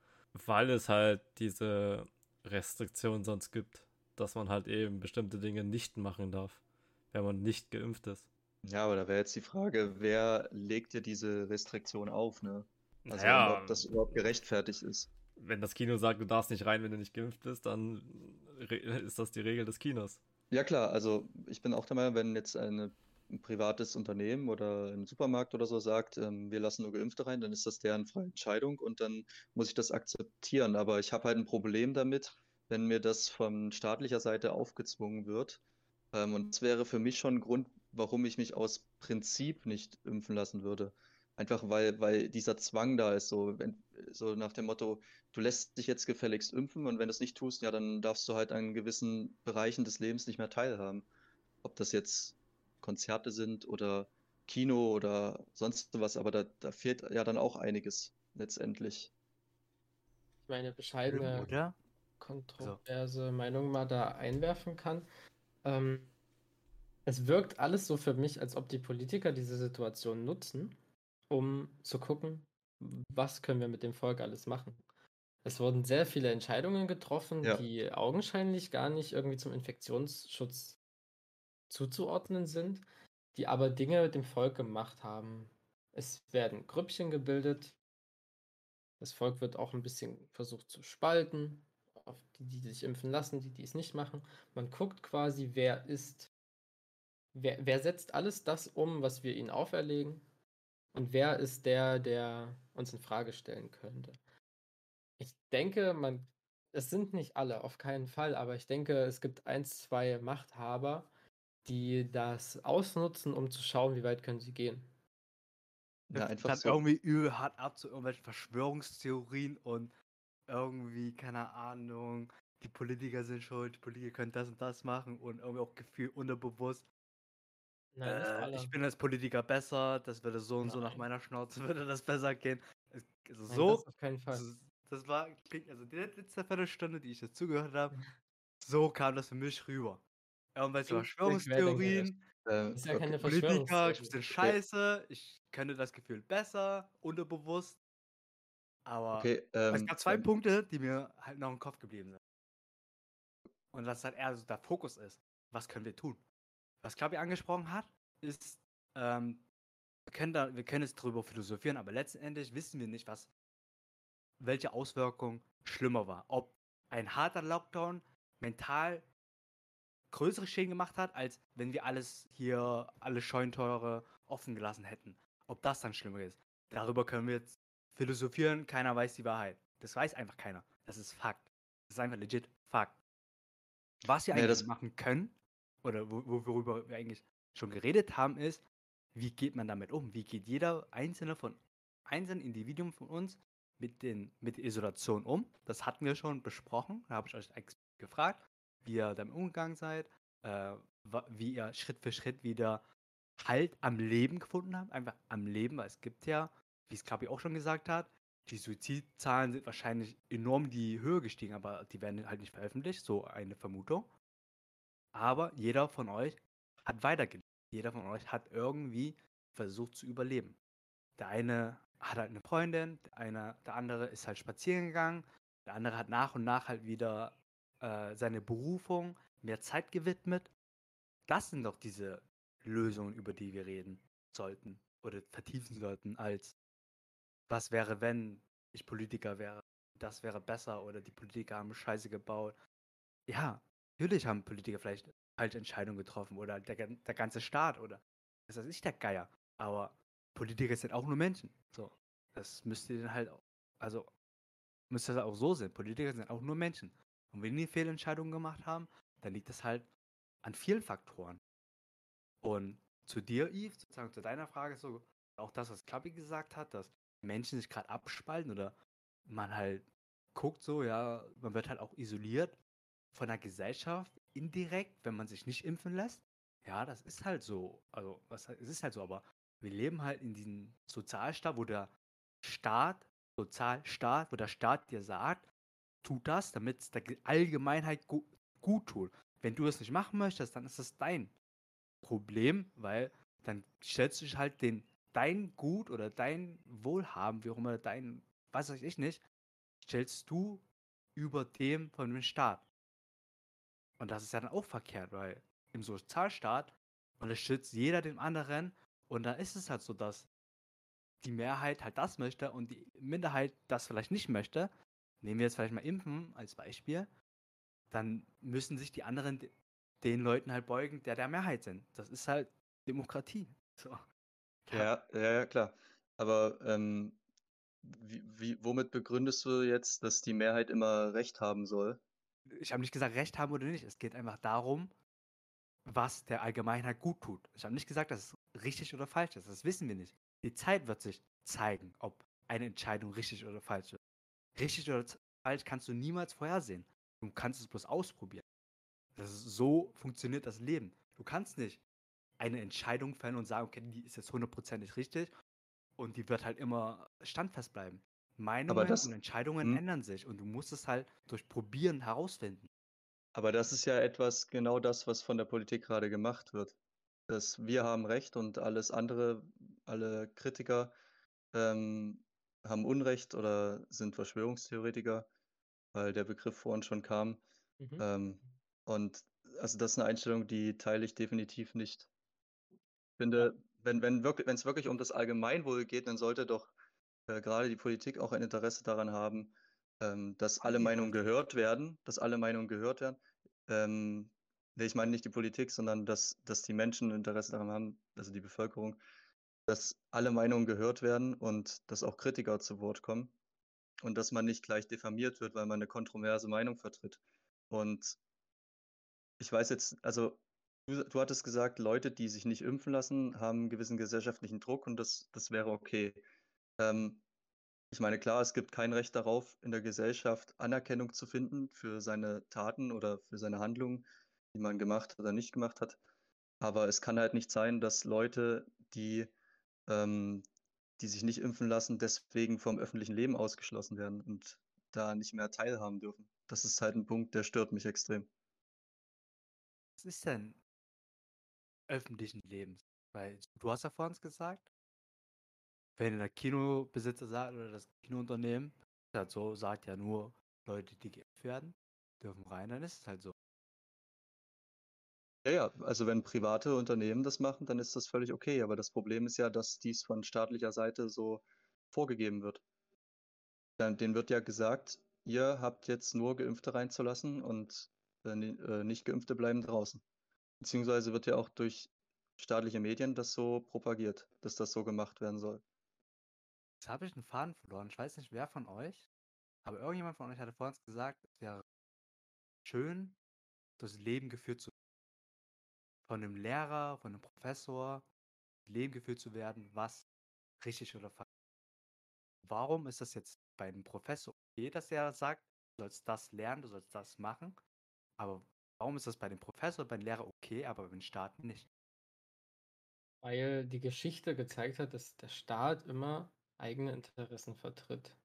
weil es halt diese Restriktion sonst gibt, dass man halt eben bestimmte Dinge nicht machen darf, wenn man nicht geimpft ist. Ja, aber da wäre jetzt die Frage, wer legt dir diese Restriktion auf, ne? Also Naja, ob das überhaupt gerechtfertigt ist. wenn das Kino sagt, du darfst nicht rein, wenn du nicht geimpft bist, dann ist das die Regel des Kinos. Ja klar, also ich bin auch der Meinung, wenn jetzt eine, ein privates Unternehmen oder ein Supermarkt oder so sagt, ähm, wir lassen nur Geimpfte rein, dann ist das deren freie Entscheidung und dann muss ich das akzeptieren. Aber ich habe halt ein Problem damit, wenn mir das von staatlicher Seite aufgezwungen wird. Ähm, und das wäre für mich schon ein Grund, warum ich mich aus Prinzip nicht impfen lassen würde. Einfach weil, weil dieser Zwang da ist, so, wenn, so nach dem Motto, du lässt dich jetzt gefälligst impfen und wenn du es nicht tust, ja, dann darfst du halt an gewissen Bereichen des Lebens nicht mehr teilhaben. Ob das jetzt Konzerte sind oder Kino oder sonst was, aber da, da fehlt ja dann auch einiges letztendlich. Ich meine, bescheidene, Oder? kontroverse Meinung mal da einwerfen kann. Ähm, es wirkt alles so für mich, als ob die Politiker diese Situation nutzen, um zu gucken, was können wir mit dem Volk alles machen. Es wurden sehr viele Entscheidungen getroffen, Ja. die augenscheinlich gar nicht irgendwie zum Infektionsschutz zuzuordnen sind, die aber Dinge mit dem Volk gemacht haben. Es werden Grüppchen gebildet. Das Volk wird auch ein bisschen versucht zu spalten, auf die, die sich impfen lassen, die, die es nicht machen. Man guckt quasi, wer ist wer, wer setzt alles das um, was wir ihnen auferlegen? Und wer ist der, der uns in Frage stellen könnte? Ich denke, man, es sind nicht alle, auf keinen Fall, aber ich denke, es gibt ein, zwei Machthaber, die das ausnutzen, um zu schauen, wie weit können sie gehen. Ja, einfach so. irgendwie übel hart ab zu irgendwelchen Verschwörungstheorien und irgendwie, keine Ahnung, die Politiker sind schuld, die Politiker können das und das machen und irgendwie auch Gefühl unterbewusst. Nein, äh, ich bin als Politiker besser, das würde so und Nein. so nach meiner Schnauze würde das besser gehen. Also Nein, so, das auf keinen Fall. Das, das war, also die letzte Viertelstunde, die ich jetzt zugehört habe, so kam das für mich rüber. Irgendwelche Verschwörungstheorien, äh, ist ja keine Politiker, ich bin scheiße, ich kenne das Gefühl besser, unterbewusst. Aber okay, ähm, es gab zwei ähm, Punkte, die mir halt noch im Kopf geblieben sind. Und was halt eher so der Fokus ist. Was können wir tun? Was Klabi angesprochen hat, ist, ähm, wir können, da, wir können jetzt darüber philosophieren, aber letztendlich wissen wir nicht, was, welche Auswirkung schlimmer war. Ob ein harter Lockdown mental größere Schäden gemacht hat, als wenn wir alles hier, alle Scheuntore offen gelassen hätten. Ob das dann schlimmer ist. Darüber können wir jetzt philosophieren, keiner weiß die Wahrheit. Das weiß einfach keiner. Das ist Fakt. Das ist einfach legit Fakt. Was wir eigentlich ja, machen können, oder worüber wir eigentlich schon geredet haben, ist, wie geht man damit um? Wie geht jeder einzelne von einzelnen Individuum von uns mit, den, mit Isolation um? Das hatten wir schon besprochen. Da habe ich euch gefragt, wie ihr damit umgegangen seid, äh, wie ihr Schritt für Schritt wieder Halt am Leben gefunden habt. Einfach am Leben, weil es gibt ja, wie es Klapi auch schon gesagt hat, die Suizidzahlen sind wahrscheinlich enorm in die Höhe gestiegen, aber die werden halt nicht veröffentlicht, so eine Vermutung. Aber jeder von euch hat weitergelebt. Jeder von euch hat irgendwie versucht zu überleben. Der eine hat halt eine Freundin, der, eine, der andere ist halt spazieren gegangen, der andere hat nach und nach halt wieder äh, seine Berufung mehr Zeit gewidmet. Das sind doch diese Lösungen, über die wir reden sollten oder vertiefen sollten, als was wäre, wenn ich Politiker wäre, das wäre besser oder die Politiker haben Scheiße gebaut. Ja, natürlich haben Politiker vielleicht falsche Entscheidungen getroffen oder der, der ganze Staat oder das ist nicht der Geier. Aber Politiker sind auch nur Menschen. So, das müsst ihr dann halt, auch, also müsste das auch so sein. Politiker sind auch nur Menschen. Und wenn die Fehlentscheidungen gemacht haben, dann liegt das halt an vielen Faktoren. Und zu dir, Yves, sozusagen zu deiner Frage, so auch das, was Klappi gesagt hat, dass Menschen sich gerade abspalten oder man halt guckt so, ja, man wird halt auch isoliert von der Gesellschaft indirekt, wenn man sich nicht impfen lässt. Ja, das ist halt so. Also, was, es ist halt so, aber wir leben halt in diesem Sozialstaat, wo der Staat, Sozialstaat, wo der Staat dir sagt, tu das, damit es der Allgemeinheit gu gut tut. Wenn du das nicht machen möchtest, dann ist das dein Problem, weil dann stellst du dich halt den dein Gut oder dein Wohlhaben, wie auch immer dein, was weiß ich nicht, stellst du über dem von dem Staat. Und das ist ja dann auch verkehrt, weil im Sozialstaat unterstützt jeder den anderen und da ist es halt so, dass die Mehrheit halt das möchte und die Minderheit das vielleicht nicht möchte. Nehmen wir jetzt vielleicht mal Impfen als Beispiel, dann müssen sich die anderen den Leuten halt beugen, der der Mehrheit sind. Das ist halt Demokratie. So. Ja, ja, ja, klar. Aber ähm, wie, wie, womit begründest du jetzt, dass die Mehrheit immer Recht haben soll? Ich habe nicht gesagt, Recht haben oder nicht. Es geht einfach darum, was der Allgemeinheit gut tut. Ich habe nicht gesagt, dass es richtig oder falsch ist. Das wissen wir nicht. Die Zeit wird sich zeigen, ob eine Entscheidung richtig oder falsch ist. Richtig oder falsch kannst du niemals vorhersehen. Du kannst es bloß ausprobieren. Ist, so funktioniert das Leben. Du kannst nicht eine Entscheidung fällen und sagen, okay, die ist jetzt hundertprozentig richtig und die wird halt immer standfest bleiben. Meinungen das, und Entscheidungen hm? ändern sich und du musst es halt durch Probieren herausfinden. Aber das ist ja etwas genau das, was von der Politik gerade gemacht wird. Dass wir haben Recht und alles andere, alle Kritiker ähm, haben Unrecht oder sind Verschwörungstheoretiker, weil der Begriff vorhin schon kam. Mhm. Ähm, und also das ist eine Einstellung, die teile ich definitiv nicht. Ich finde, wenn wenn wirklich wenn es wirklich um das Allgemeinwohl geht, dann sollte doch äh, gerade die Politik auch ein Interesse daran haben, ähm, dass alle Meinungen gehört werden, dass alle Meinungen gehört werden. Ähm, ich meine nicht die Politik, sondern dass, dass die Menschen Interesse daran haben, also die Bevölkerung, dass alle Meinungen gehört werden und dass auch Kritiker zu Wort kommen und dass man nicht gleich diffamiert wird, weil man eine kontroverse Meinung vertritt. Und ich weiß jetzt, also du, du hattest gesagt, Leute, die sich nicht impfen lassen, haben einen gewissen gesellschaftlichen Druck und das, das wäre okay. Ähm, ich meine, klar, es gibt kein Recht darauf, in der Gesellschaft Anerkennung zu finden für seine Taten oder für seine Handlungen, die man gemacht oder nicht gemacht hat. Aber es kann halt nicht sein, dass Leute, die, ähm, die sich nicht impfen lassen, deswegen vom öffentlichen Leben ausgeschlossen werden und da nicht mehr teilhaben dürfen. Das ist halt ein Punkt, der stört mich extrem. Was ist denn öffentlichen Lebens? Weil du hast ja vorhin gesagt, wenn der Kinobesitzer sagt oder das Kinounternehmen, halt so, sagt ja nur Leute, die geimpft werden, dürfen rein, dann ist es halt so. Ja, ja, also wenn private Unternehmen das machen, dann ist das völlig okay. Aber das Problem ist ja, dass dies von staatlicher Seite so vorgegeben wird. Denen wird ja gesagt, ihr habt jetzt nur Geimpfte reinzulassen und äh, äh, nicht Geimpfte bleiben draußen. Beziehungsweise wird ja auch durch staatliche Medien das so propagiert, dass das so gemacht werden soll. Jetzt habe ich einen Faden verloren. Ich weiß nicht, wer von euch, aber irgendjemand von euch hatte vorhin gesagt, es wäre schön, das Leben geführt zu von einem Lehrer, von einem Professor, Leben geführt zu werden, was richtig oder falsch. Warum ist das jetzt bei einem Professor okay, dass er sagt, du sollst das lernen, du sollst das machen? Aber warum ist das bei dem Professor, bei dem Lehrer okay, aber beim Staat nicht? Weil die Geschichte gezeigt hat, dass der Staat immer eigene Interessen vertritt.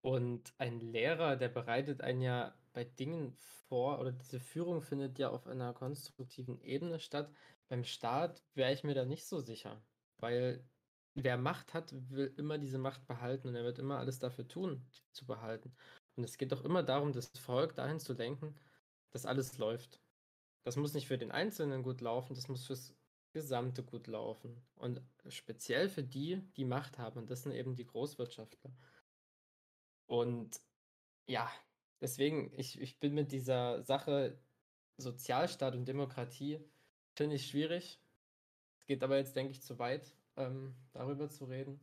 Und ein Lehrer, der bereitet einen ja bei Dingen vor, oder diese Führung findet ja auf einer konstruktiven Ebene statt. Beim Staat wäre ich mir da nicht so sicher, weil wer Macht hat, will immer diese Macht behalten und er wird immer alles dafür tun, zu behalten. Und es geht doch immer darum, das Volk dahin zu lenken, dass alles läuft. Das muss nicht für den Einzelnen gut laufen, das muss fürs Gesamte gut laufen. Und speziell für die, die Macht haben. Und das sind eben die Großwirtschaftler. Und ja, deswegen, ich, ich bin mit dieser Sache Sozialstaat und Demokratie, finde ich schwierig. Es geht aber jetzt, denke ich, zu weit, ähm, darüber zu reden.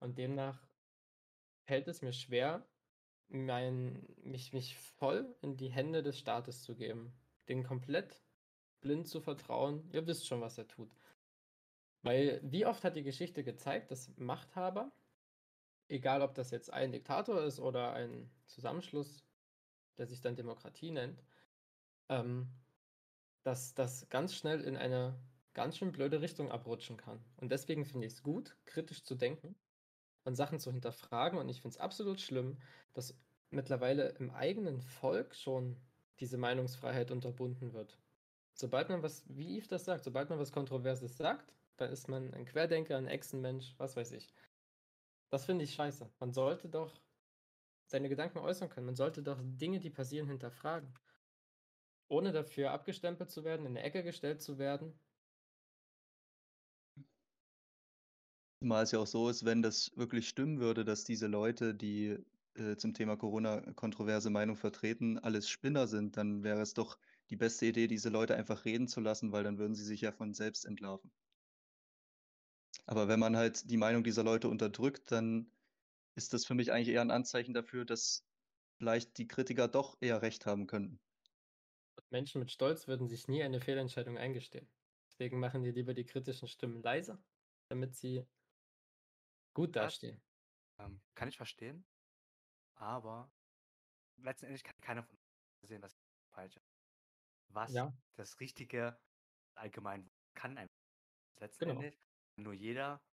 Und demnach fällt es mir schwer, mein, mich, mich voll in die Hände des Staates zu geben. Den komplett blind zu vertrauen. Ihr wisst schon, was er tut. Weil wie oft hat die Geschichte gezeigt, dass Machthaber, egal ob das jetzt ein Diktator ist oder ein Zusammenschluss, der sich dann Demokratie nennt, ähm, dass das ganz schnell in eine ganz schön blöde Richtung abrutschen kann. Und deswegen finde ich es gut, kritisch zu denken und Sachen zu hinterfragen. Und ich finde es absolut schlimm, dass mittlerweile im eigenen Volk schon diese Meinungsfreiheit unterbunden wird. Sobald man was, wie Yves das sagt, sobald man was Kontroverses sagt, dann ist man ein Querdenker, ein Echsenmensch, was weiß ich. Das finde ich scheiße. Man sollte doch seine Gedanken äußern können. Man sollte doch Dinge, die passieren, hinterfragen. Ohne dafür abgestempelt zu werden, in eine Ecke gestellt zu werden. Zumal es ja auch so ist, wenn das wirklich stimmen würde, dass diese Leute, die äh, zum Thema Corona kontroverse Meinung vertreten, alles Spinner sind, dann wäre es doch die beste Idee, diese Leute einfach reden zu lassen, weil dann würden sie sich ja von selbst entlarven. Aber wenn man halt die Meinung dieser Leute unterdrückt, dann ist das für mich eigentlich eher ein Anzeichen dafür, dass vielleicht die Kritiker doch eher recht haben könnten. Menschen mit Stolz würden sich nie eine Fehlentscheidung eingestehen. Deswegen machen die lieber die kritischen Stimmen leiser, damit sie gut dastehen. Ähm, kann ich verstehen, aber letztendlich kann keiner von uns sehen, was falsch ist was Ja. das Richtige allgemein kann einem Genau. letztendlich kann nur jeder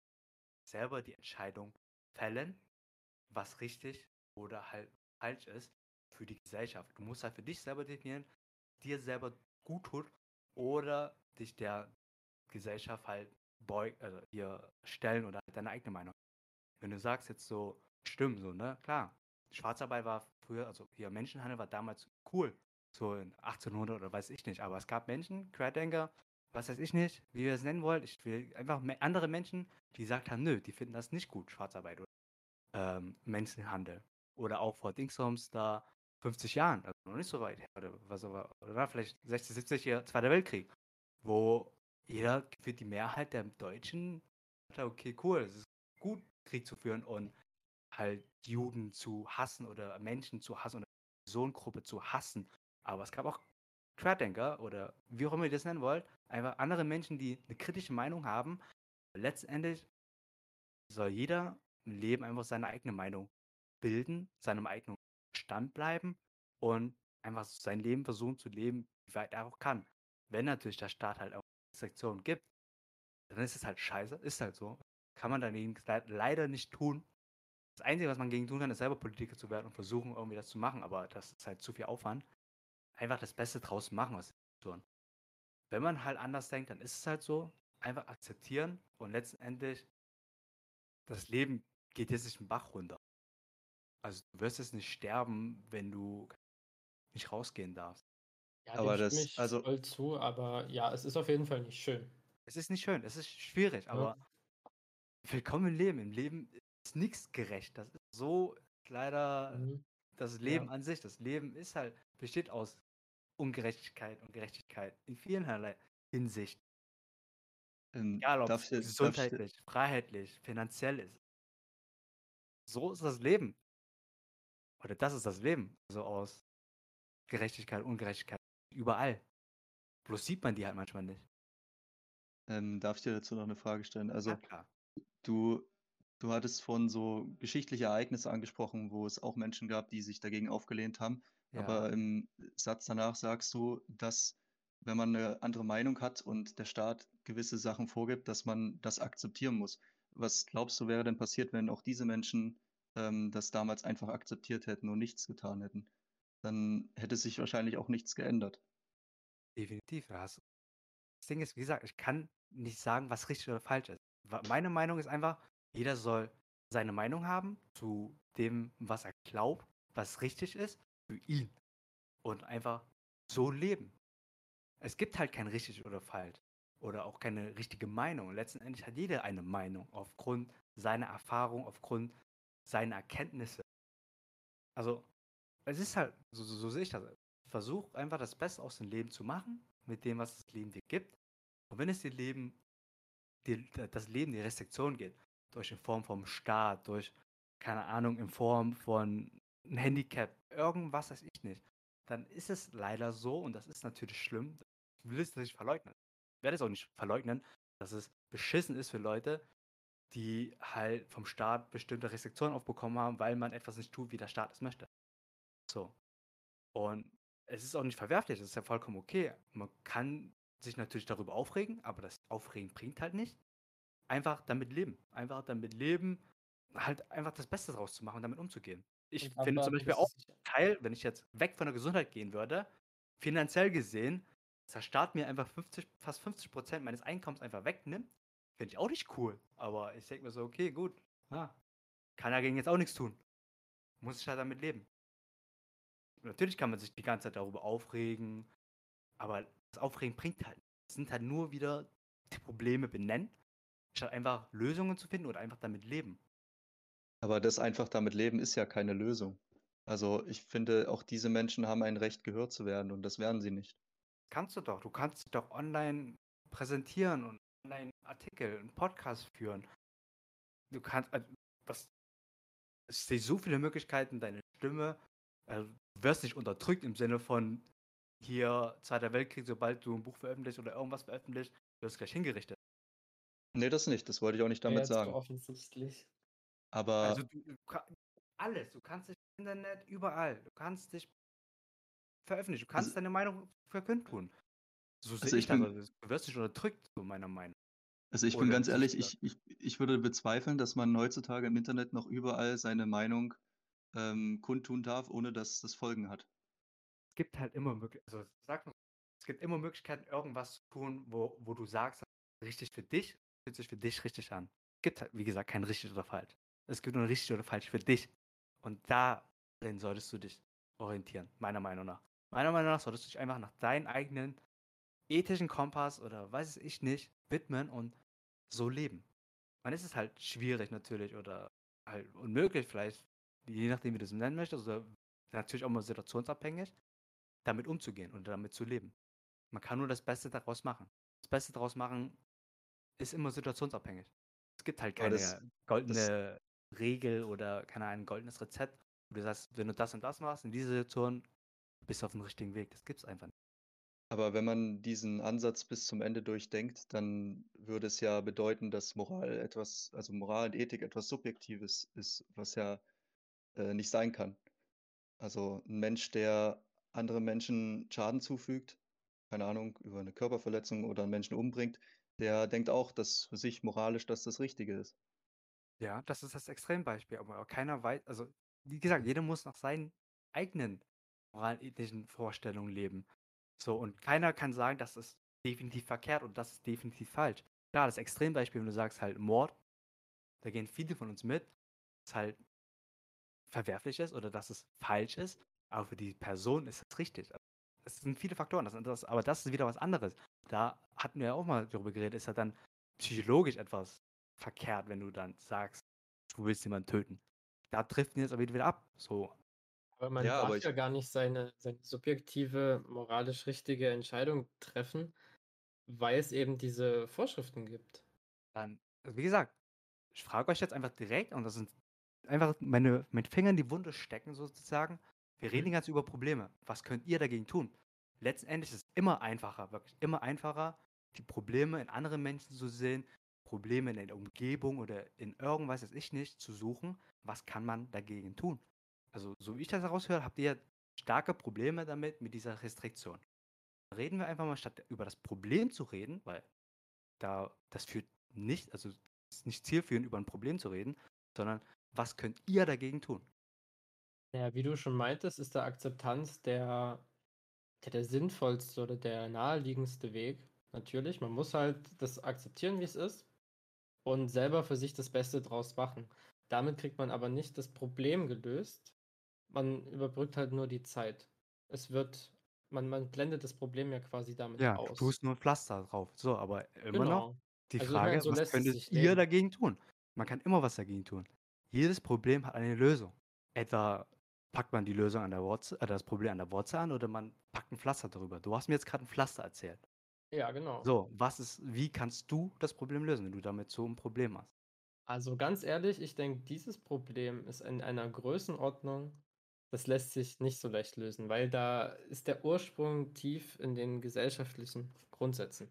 selber die Entscheidung fällen, was richtig oder halt falsch ist für die Gesellschaft. Du musst halt für dich selber definieren, dir selber gut tut oder dich der Gesellschaft halt beug, also hier stellen oder halt deine eigene Meinung. Wenn du sagst jetzt so, stimmt so, ne? Klar, Schwarzarbeit war früher, also hier Menschenhandel war damals cool so in 1800 oder weiß ich nicht. Aber es gab Menschen, Querdenker, was weiß ich nicht, wie wir es nennen wollen. Ich will einfach andere Menschen, die gesagt haben, nö, die finden das nicht gut, Schwarzarbeit oder ähm, Menschenhandel. Oder auch vor Dingshoms da 50 Jahren, also noch nicht so weit her, oder was aber, oder vielleicht 60, 70 Jahre, Zweiter Weltkrieg, wo jeder, für die Mehrheit der Deutschen, okay, cool, es ist gut, Krieg zu führen und halt Juden zu hassen oder Menschen zu hassen oder Personengruppe zu hassen. Aber es gab auch Querdenker oder wie auch immer ihr das nennen wollt, einfach andere Menschen, die eine kritische Meinung haben. Letztendlich soll jeder im Leben einfach seine eigene Meinung bilden, seinem eigenen Stand bleiben und einfach sein Leben versuchen zu leben, wie weit er auch kann. Wenn natürlich der Staat halt auch Restriktionen gibt, dann ist es halt scheiße, ist halt so. Kann man dagegen leider nicht tun. Das Einzige, was man gegen tun kann, ist selber Politiker zu werden und versuchen, irgendwie das zu machen, aber das ist halt zu viel Aufwand. Einfach das Beste draus machen aus der Situation. Wenn man halt anders denkt, dann ist es halt so. Einfach akzeptieren und letztendlich das Leben geht jetzt nicht den Bach runter. Also du wirst jetzt nicht sterben, wenn du nicht rausgehen darfst. Ja, Aber das- stimme ich also- voll zu, aber ja, es ist auf jeden Fall nicht schön. Es ist nicht schön, es ist schwierig, Ja. Willkommen im Leben. Im Leben ist nichts gerecht. Das ist so leider Mhm. das Leben an sich. Das Leben ist halt, besteht aus Ungerechtigkeit und Gerechtigkeit in vielerlei Hinsicht. Ähm, Egal ob es ich, darf ich, gesundheitlich, freiheitlich, finanziell ist. So ist das Leben. Oder das ist das Leben. Also aus Gerechtigkeit, Ungerechtigkeit. Überall. Bloß sieht man die halt manchmal nicht. ähm, darf ich dir dazu noch eine Frage stellen? Also ja, klar. Du, du hattest von so geschichtliche Ereignisse angesprochen, wo es auch Menschen gab, die sich dagegen aufgelehnt haben. Ja. Aber im Satz danach sagst du, dass wenn man eine andere Meinung hat und der Staat gewisse Sachen vorgibt, dass man das akzeptieren muss. Was glaubst du, wäre denn passiert, wenn auch diese Menschen ähm, das damals einfach akzeptiert hätten und nichts getan hätten? Dann hätte sich wahrscheinlich auch nichts geändert. Definitiv. da hast du- Das Ding ist, wie gesagt, ich kann nicht sagen, was richtig oder falsch ist. Meine Meinung ist einfach, jeder soll seine Meinung haben zu dem, was er glaubt, was richtig ist für ihn. Und einfach so leben. Es gibt halt kein richtig oder falsch. Oder auch keine richtige Meinung. Letzten Endes hat jeder eine Meinung aufgrund seiner Erfahrung, aufgrund seiner Erkenntnisse. Also, es ist halt, so, so, so sehe ich das. Versuch einfach das Beste aus dem Leben zu machen, mit dem, was das Leben dir gibt. Und wenn es dir Leben, dir, das Leben die Restriktion geht, durch in Form vom Staat, durch, keine Ahnung, in Form von ein Handicap, irgendwas weiß ich nicht, dann ist es leider so und das ist natürlich schlimm. Ich will es nicht verleugnen. Ich werde es auch nicht verleugnen, dass es beschissen ist für Leute, die halt vom Staat bestimmte Restriktionen aufbekommen haben, weil man etwas nicht tut, wie der Staat es möchte. So. Und es ist auch nicht verwerflich, das ist ja vollkommen okay. Man kann sich natürlich darüber aufregen, aber das Aufregen bringt halt nicht. Einfach damit leben. Einfach damit leben, halt einfach das Beste draus zu machen und damit umzugehen. Ich Und finde zum Beispiel auch Teil, wenn ich jetzt weg von der Gesundheit gehen würde, finanziell gesehen, dass der Staat mir einfach 50, fast 50 Prozent meines Einkommens einfach wegnimmt, finde ich auch nicht cool. Aber ich denke mir so, okay, gut, ja, kann dagegen jetzt auch nichts tun. Muss ich halt damit leben. Natürlich kann man sich die ganze Zeit darüber aufregen, aber das Aufregen bringt halt. nichts. Es sind halt nur wieder die Probleme benennen, statt einfach Lösungen zu finden oder einfach damit leben. Aber das einfach damit leben ist ja keine Lösung. Also ich finde, auch diese Menschen haben ein Recht, gehört zu werden und das werden sie nicht. Kannst du doch. Du kannst dich doch online präsentieren und online Artikel, einen Podcast führen. Du kannst, also, was, ich sehe so viele Möglichkeiten, deine Stimme, also, du wirst nicht unterdrückt im Sinne von hier Zweiter Weltkrieg, sobald du ein Buch veröffentlicht oder irgendwas veröffentlicht, wirst du gleich hingerichtet. Nee, das nicht. Das wollte ich auch nicht Ja, damit so sagen. offensichtlich. Aber Also du, du, alles, du kannst dich im Internet überall, du kannst dich veröffentlichen, du kannst Also- deine Meinung verkünden. So sehe Also ich ich das. bin- Also, du wirst nicht unterdrückt, so meiner Meinung. Also ich bin Oder ganz nicht ehrlich, ich, ich, ich würde bezweifeln, dass man heutzutage im Internet noch überall seine Meinung ähm, kundtun darf, ohne dass das Folgen hat. Es gibt halt immer Möglichkeiten, also sag mal, es gibt immer Möglichkeiten, irgendwas zu tun, wo, wo du sagst, richtig für dich, fühlt sich für dich richtig an. Es gibt halt, wie gesagt, kein richtig oder falsch. Es gibt nur richtig oder falsch für dich. Und darin solltest du dich orientieren, meiner Meinung nach. Meiner Meinung nach solltest du dich einfach nach deinen eigenen ethischen Kompass oder weiß ich nicht widmen und so leben. Man ist es halt schwierig natürlich oder halt unmöglich vielleicht, je nachdem wie du es nennen möchtest oder natürlich auch mal situationsabhängig, damit umzugehen und damit zu leben. Man kann nur das Beste daraus machen. Das Beste daraus machen ist immer situationsabhängig. Es gibt halt keine das- goldene Regel oder keine ein goldenes Rezept, wo du sagst, wenn du das und das machst, in dieser Situation, bist du auf dem richtigen Weg. Das gibt's einfach nicht. Aber wenn man diesen Ansatz bis zum Ende durchdenkt, dann würde es ja bedeuten, dass Moral etwas, also Moral und Ethik etwas Subjektives ist, was ja äh, nicht sein kann. Also ein Mensch, der anderen Menschen Schaden zufügt, keine Ahnung, über eine Körperverletzung oder einen Menschen umbringt, der denkt auch, dass für sich moralisch das das Richtige ist. Ja, das ist das Extrembeispiel. Aber keiner weiß, also wie gesagt, jeder muss nach seinen eigenen moralethischen Vorstellungen leben. So, und keiner kann sagen, das ist definitiv verkehrt und das ist definitiv falsch. Klar, das Extrembeispiel, wenn du sagst halt Mord, da gehen viele von uns mit, dass halt verwerflich ist oder dass es falsch ist, aber für die Person ist es richtig. Es sind viele Faktoren, das, das, aber das ist wieder was anderes. Da hatten wir ja auch mal darüber geredet, ist ja dann psychologisch etwas verkehrt, wenn du dann sagst, du willst jemanden töten. Da trifft ihn jetzt aber wieder ab. So, Aber man Ja, darf aber ich- ja gar nicht seine, seine subjektive, moralisch richtige Entscheidung treffen, weil es eben diese Vorschriften gibt. dann, also wie gesagt, ich frage euch jetzt einfach direkt, und das sind einfach meine, mein Finger in die Wunde stecken sozusagen. Wir reden Mhm. ganz über Probleme. Was könnt ihr dagegen tun? Letztendlich ist es immer einfacher, wirklich immer einfacher, die Probleme in anderen Menschen zu sehen, Probleme in der Umgebung oder in irgendwas, weiß ich nicht, zu suchen. Was kann man dagegen tun? Also, so wie ich das heraushöre, habt ihr starke Probleme damit, mit dieser Restriktion. Reden wir einfach mal, statt über das Problem zu reden, weil da das führt nicht, also ist nicht zielführend, über ein Problem zu reden, sondern was könnt ihr dagegen tun? Ja, wie du schon meintest, ist der Akzeptanz der, der, der sinnvollste oder der naheliegendste Weg. Natürlich, man muss halt das akzeptieren, wie es ist und selber für sich das Beste draus machen. Damit kriegt man aber nicht das Problem gelöst. Man überbrückt halt nur die Zeit. Es wird, man, man blendet das Problem ja quasi damit Ja, du aus. tust nur ein Pflaster drauf. So, aber immer noch Genau. die Also meine, Frage, so was lässt es könntet ihr dagegen tun? Man kann immer was dagegen tun. Jedes Problem hat eine Lösung. Etwa packt man die Lösung an der Wurzel, äh, das Problem an der Wurzel an oder man packt ein Pflaster drüber. Du hast mir jetzt gerade ein Pflaster erzählt. Ja, genau. So, was ist, wie kannst du das Problem lösen, wenn du damit so ein Problem hast? Also ganz ehrlich, ich denke, dieses Problem ist in einer Größenordnung, das lässt sich nicht so leicht lösen, weil da ist der Ursprung tief in den gesellschaftlichen Grundsätzen.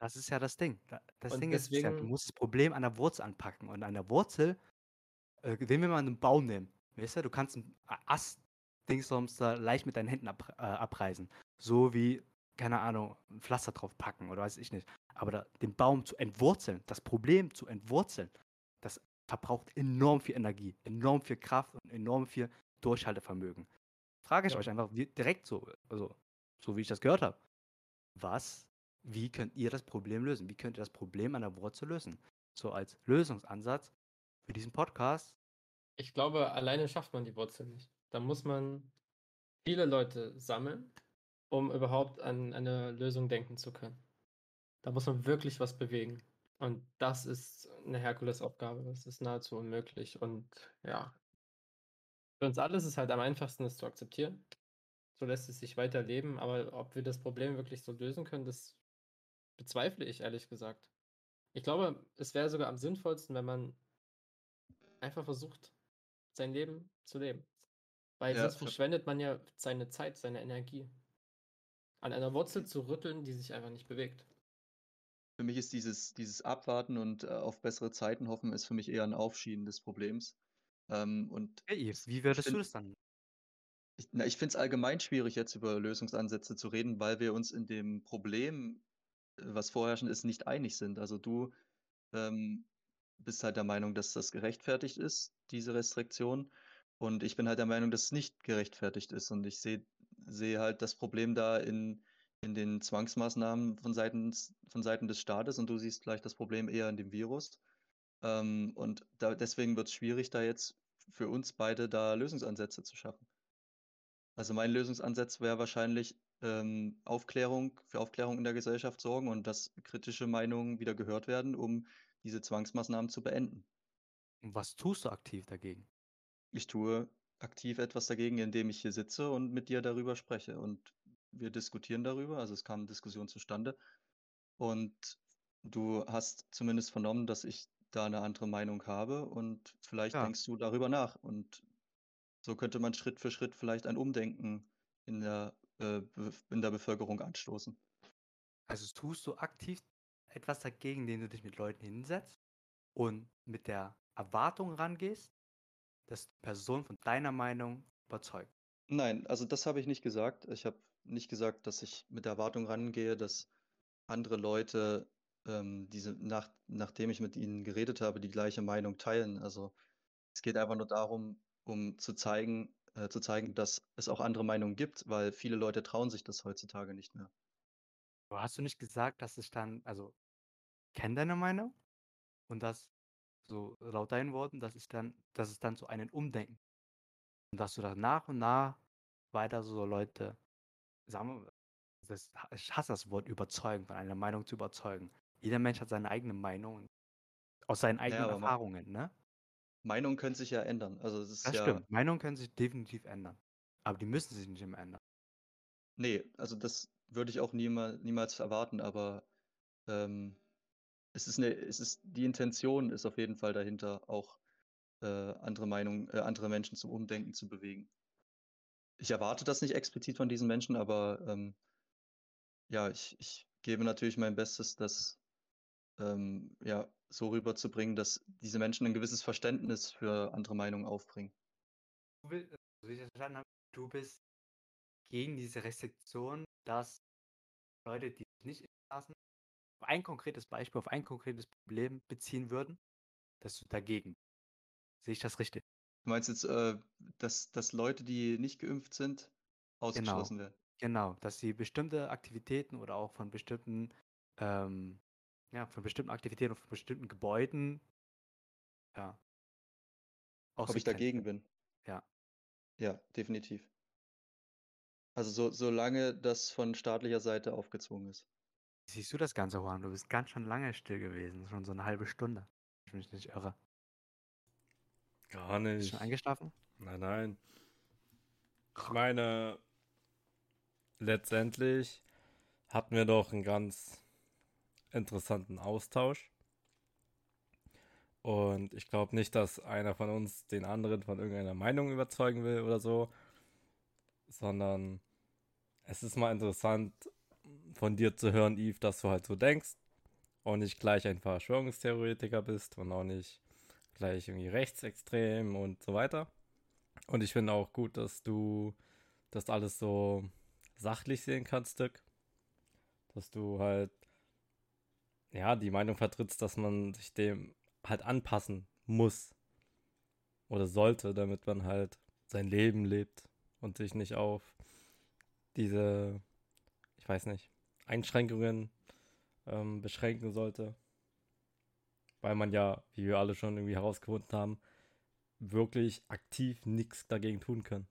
Das ist ja das Ding. Da- Das Und Ding ist, ja, du deswegen- musst das Problem an der Wurzel anpacken. Und an der Wurzel, äh, wenn wir mal einen Baum nehmen, weißt du, du kannst einen Ast Dingsbums da leicht mit deinen Händen ab, äh, abreißen. So wie, keine Ahnung, ein Pflaster drauf packen oder weiß ich nicht. Aber da, den Baum zu entwurzeln, das Problem zu entwurzeln, das verbraucht enorm viel Energie, enorm viel Kraft und enorm viel Durchhaltevermögen. Frage ich Ja. euch einfach direkt so, also so wie ich das gehört habe. Was, wie könnt ihr das Problem lösen? Wie könnt ihr das Problem an der Wurzel lösen? So als Lösungsansatz für diesen Podcast. Ich glaube, alleine schafft man die Wurzel nicht. Da muss man viele Leute sammeln, um überhaupt an eine Lösung denken zu können. Da muss man wirklich was bewegen. Und das ist eine Herkulesaufgabe. Das ist nahezu unmöglich. Und ja, für uns alle ist es halt am einfachsten, das zu akzeptieren. So lässt es sich weiterleben. Aber ob wir das Problem wirklich so lösen können, das bezweifle ich ehrlich gesagt. Ich glaube, es wäre sogar am sinnvollsten, wenn man einfach versucht, sein Leben zu leben. Weil Ja, sonst ver- verschwendet man ja seine Zeit, seine Energie. An einer Wurzel zu rütteln, die sich einfach nicht bewegt. Für mich ist dieses, dieses Abwarten und äh, auf bessere Zeiten hoffen, ist für mich eher ein Aufschieben des Problems. Ähm, und Hey, wie würdest du das dann? Ich, na, ich finde es allgemein schwierig, jetzt über Lösungsansätze zu reden, weil wir uns in dem Problem, äh, was vorherrschend ist, nicht einig sind. Also du ähm, bist halt der Meinung, dass das gerechtfertigt ist, diese Restriktion. Und ich bin halt der Meinung, dass es nicht gerechtfertigt ist. Und ich sehe sehe halt das Problem da in, in den Zwangsmaßnahmen von Seiten, von Seiten des Staates und du siehst vielleicht das Problem eher in dem Virus. Ähm, und da, deswegen wird es schwierig, da jetzt für uns beide da Lösungsansätze zu schaffen. Also mein Lösungsansatz wäre wahrscheinlich ähm, Aufklärung, für Aufklärung in der Gesellschaft sorgen und dass kritische Meinungen wieder gehört werden, um diese Zwangsmaßnahmen zu beenden. Und was tust du aktiv dagegen? Ich tue aktiv etwas dagegen, indem ich hier sitze und mit dir darüber spreche. Und wir diskutieren darüber, also es kam Diskussion zustande. Und du hast zumindest vernommen, dass ich da eine andere Meinung habe und vielleicht Ja. denkst du darüber nach. Und so könnte man Schritt für Schritt vielleicht ein Umdenken in der, äh, in der Bevölkerung anstoßen. Also tust du aktiv etwas dagegen, indem du dich mit Leuten hinsetzt und mit der Erwartung rangehst, dass die Person von deiner Meinung überzeugt. Nein, also das habe ich nicht gesagt. Ich habe nicht gesagt, dass ich mit der Erwartung rangehe, dass andere Leute, ähm, diese, nach, nachdem ich mit ihnen geredet habe, die gleiche Meinung teilen. Also es geht einfach nur darum, um zu zeigen, äh, zu zeigen, dass es auch andere Meinungen gibt, weil viele Leute trauen sich das heutzutage nicht mehr. Aber hast du nicht gesagt, dass ich dann, also, ich kenne deine Meinung und dass, so laut deinen Worten, dass ich dann, dass es dann zu einem Umdenken und dass du dann nach und nach weiter so Leute, sagen wir, das, ich hasse das Wort überzeugen, von einer Meinung zu überzeugen. Jeder Mensch hat seine eigene Meinung aus seinen eigenen ma- Erfahrungen, ne? Meinungen können sich ja ändern. Also es ist Das ja, stimmt. Meinungen können sich definitiv ändern. Aber die müssen sich nicht immer ändern. nee, also das würde ich auch niemals, niemals erwarten, aber ähm, es ist eine, es ist, die Intention ist auf jeden Fall dahinter, auch äh, andere Meinungen, äh, andere Menschen zum Umdenken zu bewegen. Ich erwarte das nicht explizit von diesen Menschen, aber ähm, ja, ich, ich gebe natürlich mein Bestes, das ähm, ja, so rüberzubringen, dass diese Menschen ein gewisses Verständnis für andere Meinungen aufbringen. Du will- so wie ich das verstanden habe, du bist gegen diese Restriktion, dass Leute, die sich nicht impfen lassen, ein konkretes Beispiel, auf ein konkretes Problem beziehen würden, dass du dagegen. Sehe ich das richtig? Du meinst jetzt, äh, dass, dass Leute, die nicht geimpft sind, ausgeschlossen werden? Genau, dass sie bestimmte Aktivitäten oder auch von bestimmten, ähm, ja, von bestimmten Aktivitäten und von bestimmten Gebäuden, ja, Ob ich dagegen bin? Ja. Ja, definitiv. Also so, solange das von staatlicher Seite aufgezwungen ist. Siehst du das Ganze, Juan? Du bist ganz schön lange still gewesen, schon so eine halbe Stunde. Ich mich nicht irre. Gar Bist du nicht. schon eingeschlafen? Nein, nein. Ich meine, letztendlich hatten wir doch einen ganz interessanten Austausch. Und ich glaube nicht, dass einer von uns den anderen von irgendeiner Meinung überzeugen will oder so, sondern es ist mal interessant von dir zu hören, Yves, dass du halt so denkst und nicht gleich ein Verschwörungstheoretiker bist und auch nicht gleich irgendwie rechtsextrem und so weiter. Und ich finde auch gut, dass du das alles so sachlich sehen kannst, Dirk. Dass du halt, ja, die Meinung vertrittst, dass man sich dem halt anpassen muss oder sollte, damit man halt sein Leben lebt und sich nicht auf diese, ich weiß nicht, Einschränkungen ähm, beschränken sollte. Weil man ja, wie wir alle schon irgendwie herausgefunden haben, wirklich aktiv nichts dagegen tun kann.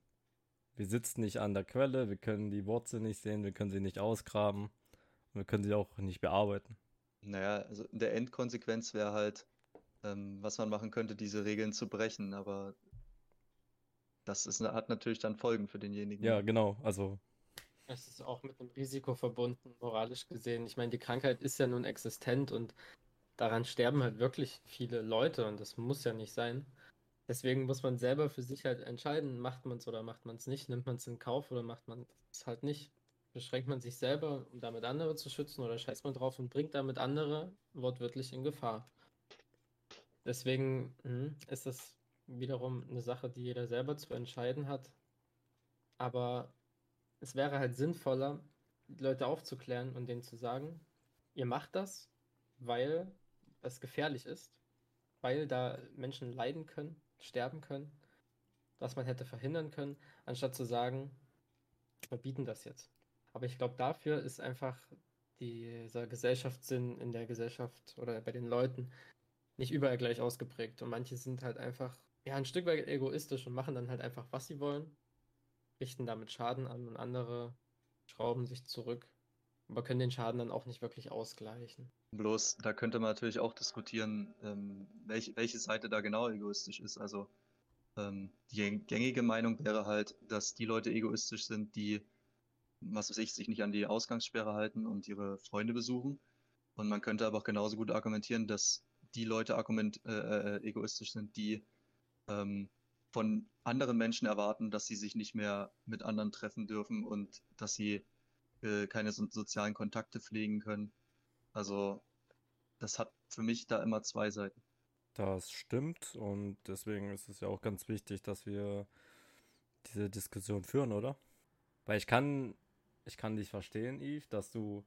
Wir sitzen nicht an der Quelle, wir können die Wurzel nicht sehen, wir können sie nicht ausgraben und wir können sie auch nicht bearbeiten. Naja, also in der Endkonsequenz wäre halt, ähm, was man machen könnte, diese Regeln zu brechen, aber das ist, hat natürlich dann Folgen für denjenigen. Ja, genau. Also, Es ist auch mit einem Risiko verbunden, moralisch gesehen. Ich meine, die Krankheit ist ja nun existent und daran sterben halt wirklich viele Leute und das muss ja nicht sein. Deswegen muss man selber für sich halt entscheiden, macht man es oder macht man es nicht, nimmt man es in Kauf oder macht man es halt nicht. Beschränkt man sich selber, um damit andere zu schützen oder scheißt man drauf und bringt damit andere wortwörtlich in Gefahr. Deswegen hm, ist das wiederum eine Sache, die jeder selber zu entscheiden hat. Aber es wäre halt sinnvoller, Leute aufzuklären und denen zu sagen, ihr macht das, weil es gefährlich ist, weil da Menschen leiden können, sterben können, was man hätte verhindern können, anstatt zu sagen, wir verbieten das jetzt. Aber ich glaube, dafür ist einfach dieser Gesellschaftssinn in der Gesellschaft oder bei den Leuten nicht überall gleich ausgeprägt. Und manche sind halt einfach, ja, ein Stück weit egoistisch und machen dann halt einfach, was sie wollen, richten damit Schaden an und andere schrauben sich zurück, aber können den Schaden dann auch nicht wirklich ausgleichen. Bloß, da könnte man natürlich auch diskutieren, ähm, welch, welche Seite da genau egoistisch ist. Also, ähm, die gängige Meinung wäre halt, dass die Leute egoistisch sind, die, was weiß ich, sich nicht an die Ausgangssperre halten und ihre Freunde besuchen. Und man könnte aber auch genauso gut argumentieren, dass die Leute argument, äh, äh, egoistisch sind, die ähm, von anderen Menschen erwarten, dass sie sich nicht mehr mit anderen treffen dürfen und dass sie äh, keine so sozialen Kontakte pflegen können. Also das hat für mich da immer zwei Seiten. Das stimmt und deswegen ist es ja auch ganz wichtig, dass wir diese Diskussion führen, oder? Weil ich kann, ich kann dich verstehen, Yves, dass du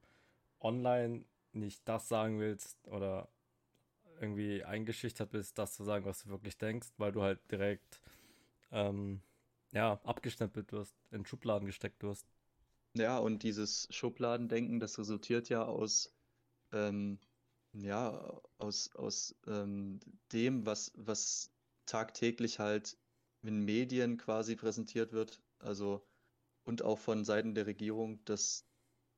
online nicht das sagen willst oder irgendwie eingeschüchtert bist, das zu sagen, was du wirklich denkst, weil du halt direkt ähm, ja, abgestempelt wirst, in Schubladen gesteckt wirst. Ja, und dieses Schubladendenken, das resultiert ja aus, ähm, ja, aus, aus ähm, dem, was, was tagtäglich halt in Medien quasi präsentiert wird, also und auch von Seiten der Regierung, dass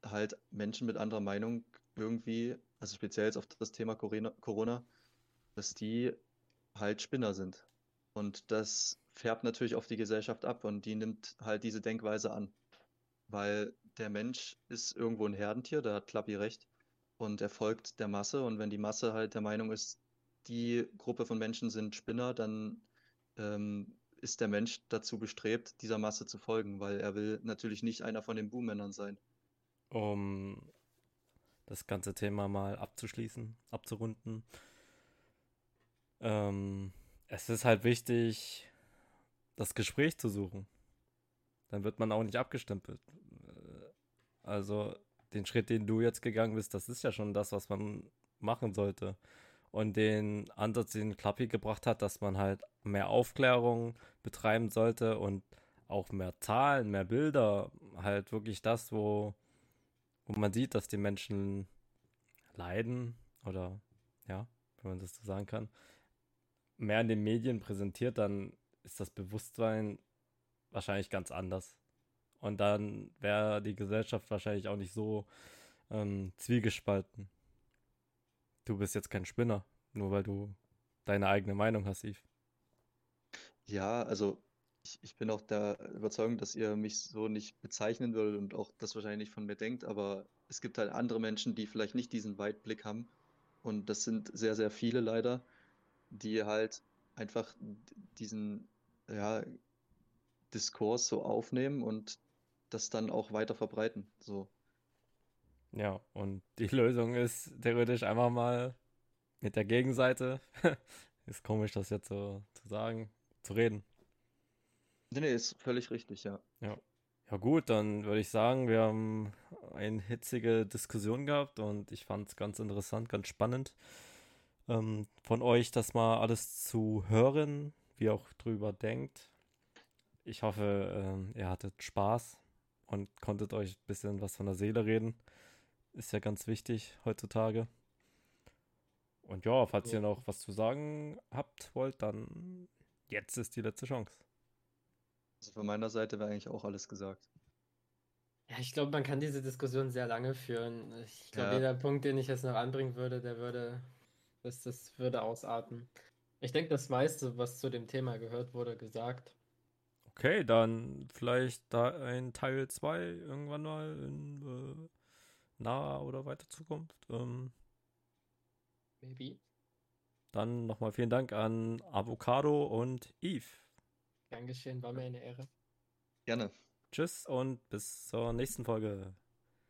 halt Menschen mit anderer Meinung irgendwie, also speziell jetzt auf das Thema Corona, dass die halt Spinner sind. Und das färbt natürlich auf die Gesellschaft ab und die nimmt halt diese Denkweise an. Weil der Mensch ist irgendwo ein Herdentier, da hat Klappi recht. Und er folgt der Masse. Und wenn die Masse halt der Meinung ist, die Gruppe von Menschen sind Spinner, dann ähm, ist der Mensch dazu bestrebt, dieser Masse zu folgen, weil er will natürlich nicht einer von den Boommännern sein. Um das ganze Thema mal abzuschließen, abzurunden. Ähm, es ist halt wichtig, das Gespräch zu suchen. Dann wird man auch nicht abgestempelt. Äh, also den Schritt, den du jetzt gegangen bist, das ist ja schon das, was man machen sollte. Und den Ansatz, den Klappi gebracht hat, dass man halt mehr Aufklärung betreiben sollte und auch mehr Zahlen, mehr Bilder, halt wirklich das, wo, wo man sieht, dass die Menschen leiden oder ja, wenn man das so sagen kann, mehr in den Medien präsentiert, dann ist das Bewusstsein wahrscheinlich ganz anders. Und dann wäre die Gesellschaft wahrscheinlich auch nicht so ähm, zwiegespalten. Du bist jetzt kein Spinner, nur weil du deine eigene Meinung hast, Yves. Ja, also ich, ich bin auch der Überzeugung, dass ihr mich so nicht bezeichnen würdet und auch das wahrscheinlich nicht von mir denkt, aber es gibt halt andere Menschen, die vielleicht nicht diesen Weitblick haben. Und das sind sehr, sehr viele leider, die halt einfach diesen ja, Diskurs so aufnehmen und das dann auch weiter verbreiten. So. Ja, und die Lösung ist theoretisch einfach mal mit der Gegenseite. ist komisch, das jetzt so zu sagen, zu reden. Nee, nee, ist völlig richtig, ja. Ja. Ja gut, dann würde ich sagen, wir haben eine hitzige Diskussion gehabt und ich fand es ganz interessant, ganz spannend ähm, von euch, das mal alles zu hören, wie ihr auch drüber denkt. Ich hoffe, ähm, ihr hattet Spaß und konntet euch ein bisschen was von der Seele reden. Ist ja ganz wichtig heutzutage. Und ja, falls ja. ihr noch was zu sagen habt, wollt, dann jetzt ist die letzte Chance. Also von meiner Seite wäre eigentlich auch alles gesagt. Ja, ich glaube, man kann diese Diskussion sehr lange führen. Ich glaube, ja. jeder Punkt, den ich jetzt noch anbringen würde, der würde das, das würde ausarten. Ich denke, das meiste, was zu dem Thema gehört wurde, gesagt. Okay, dann vielleicht da ein Teil 2 irgendwann mal in äh, naher oder weiter Zukunft. Ähm, Maybe. Dann nochmal vielen Dank an Avocado und Eve. Gern geschehen, war mir eine Ehre. Gerne. Tschüss und bis zur nächsten Folge.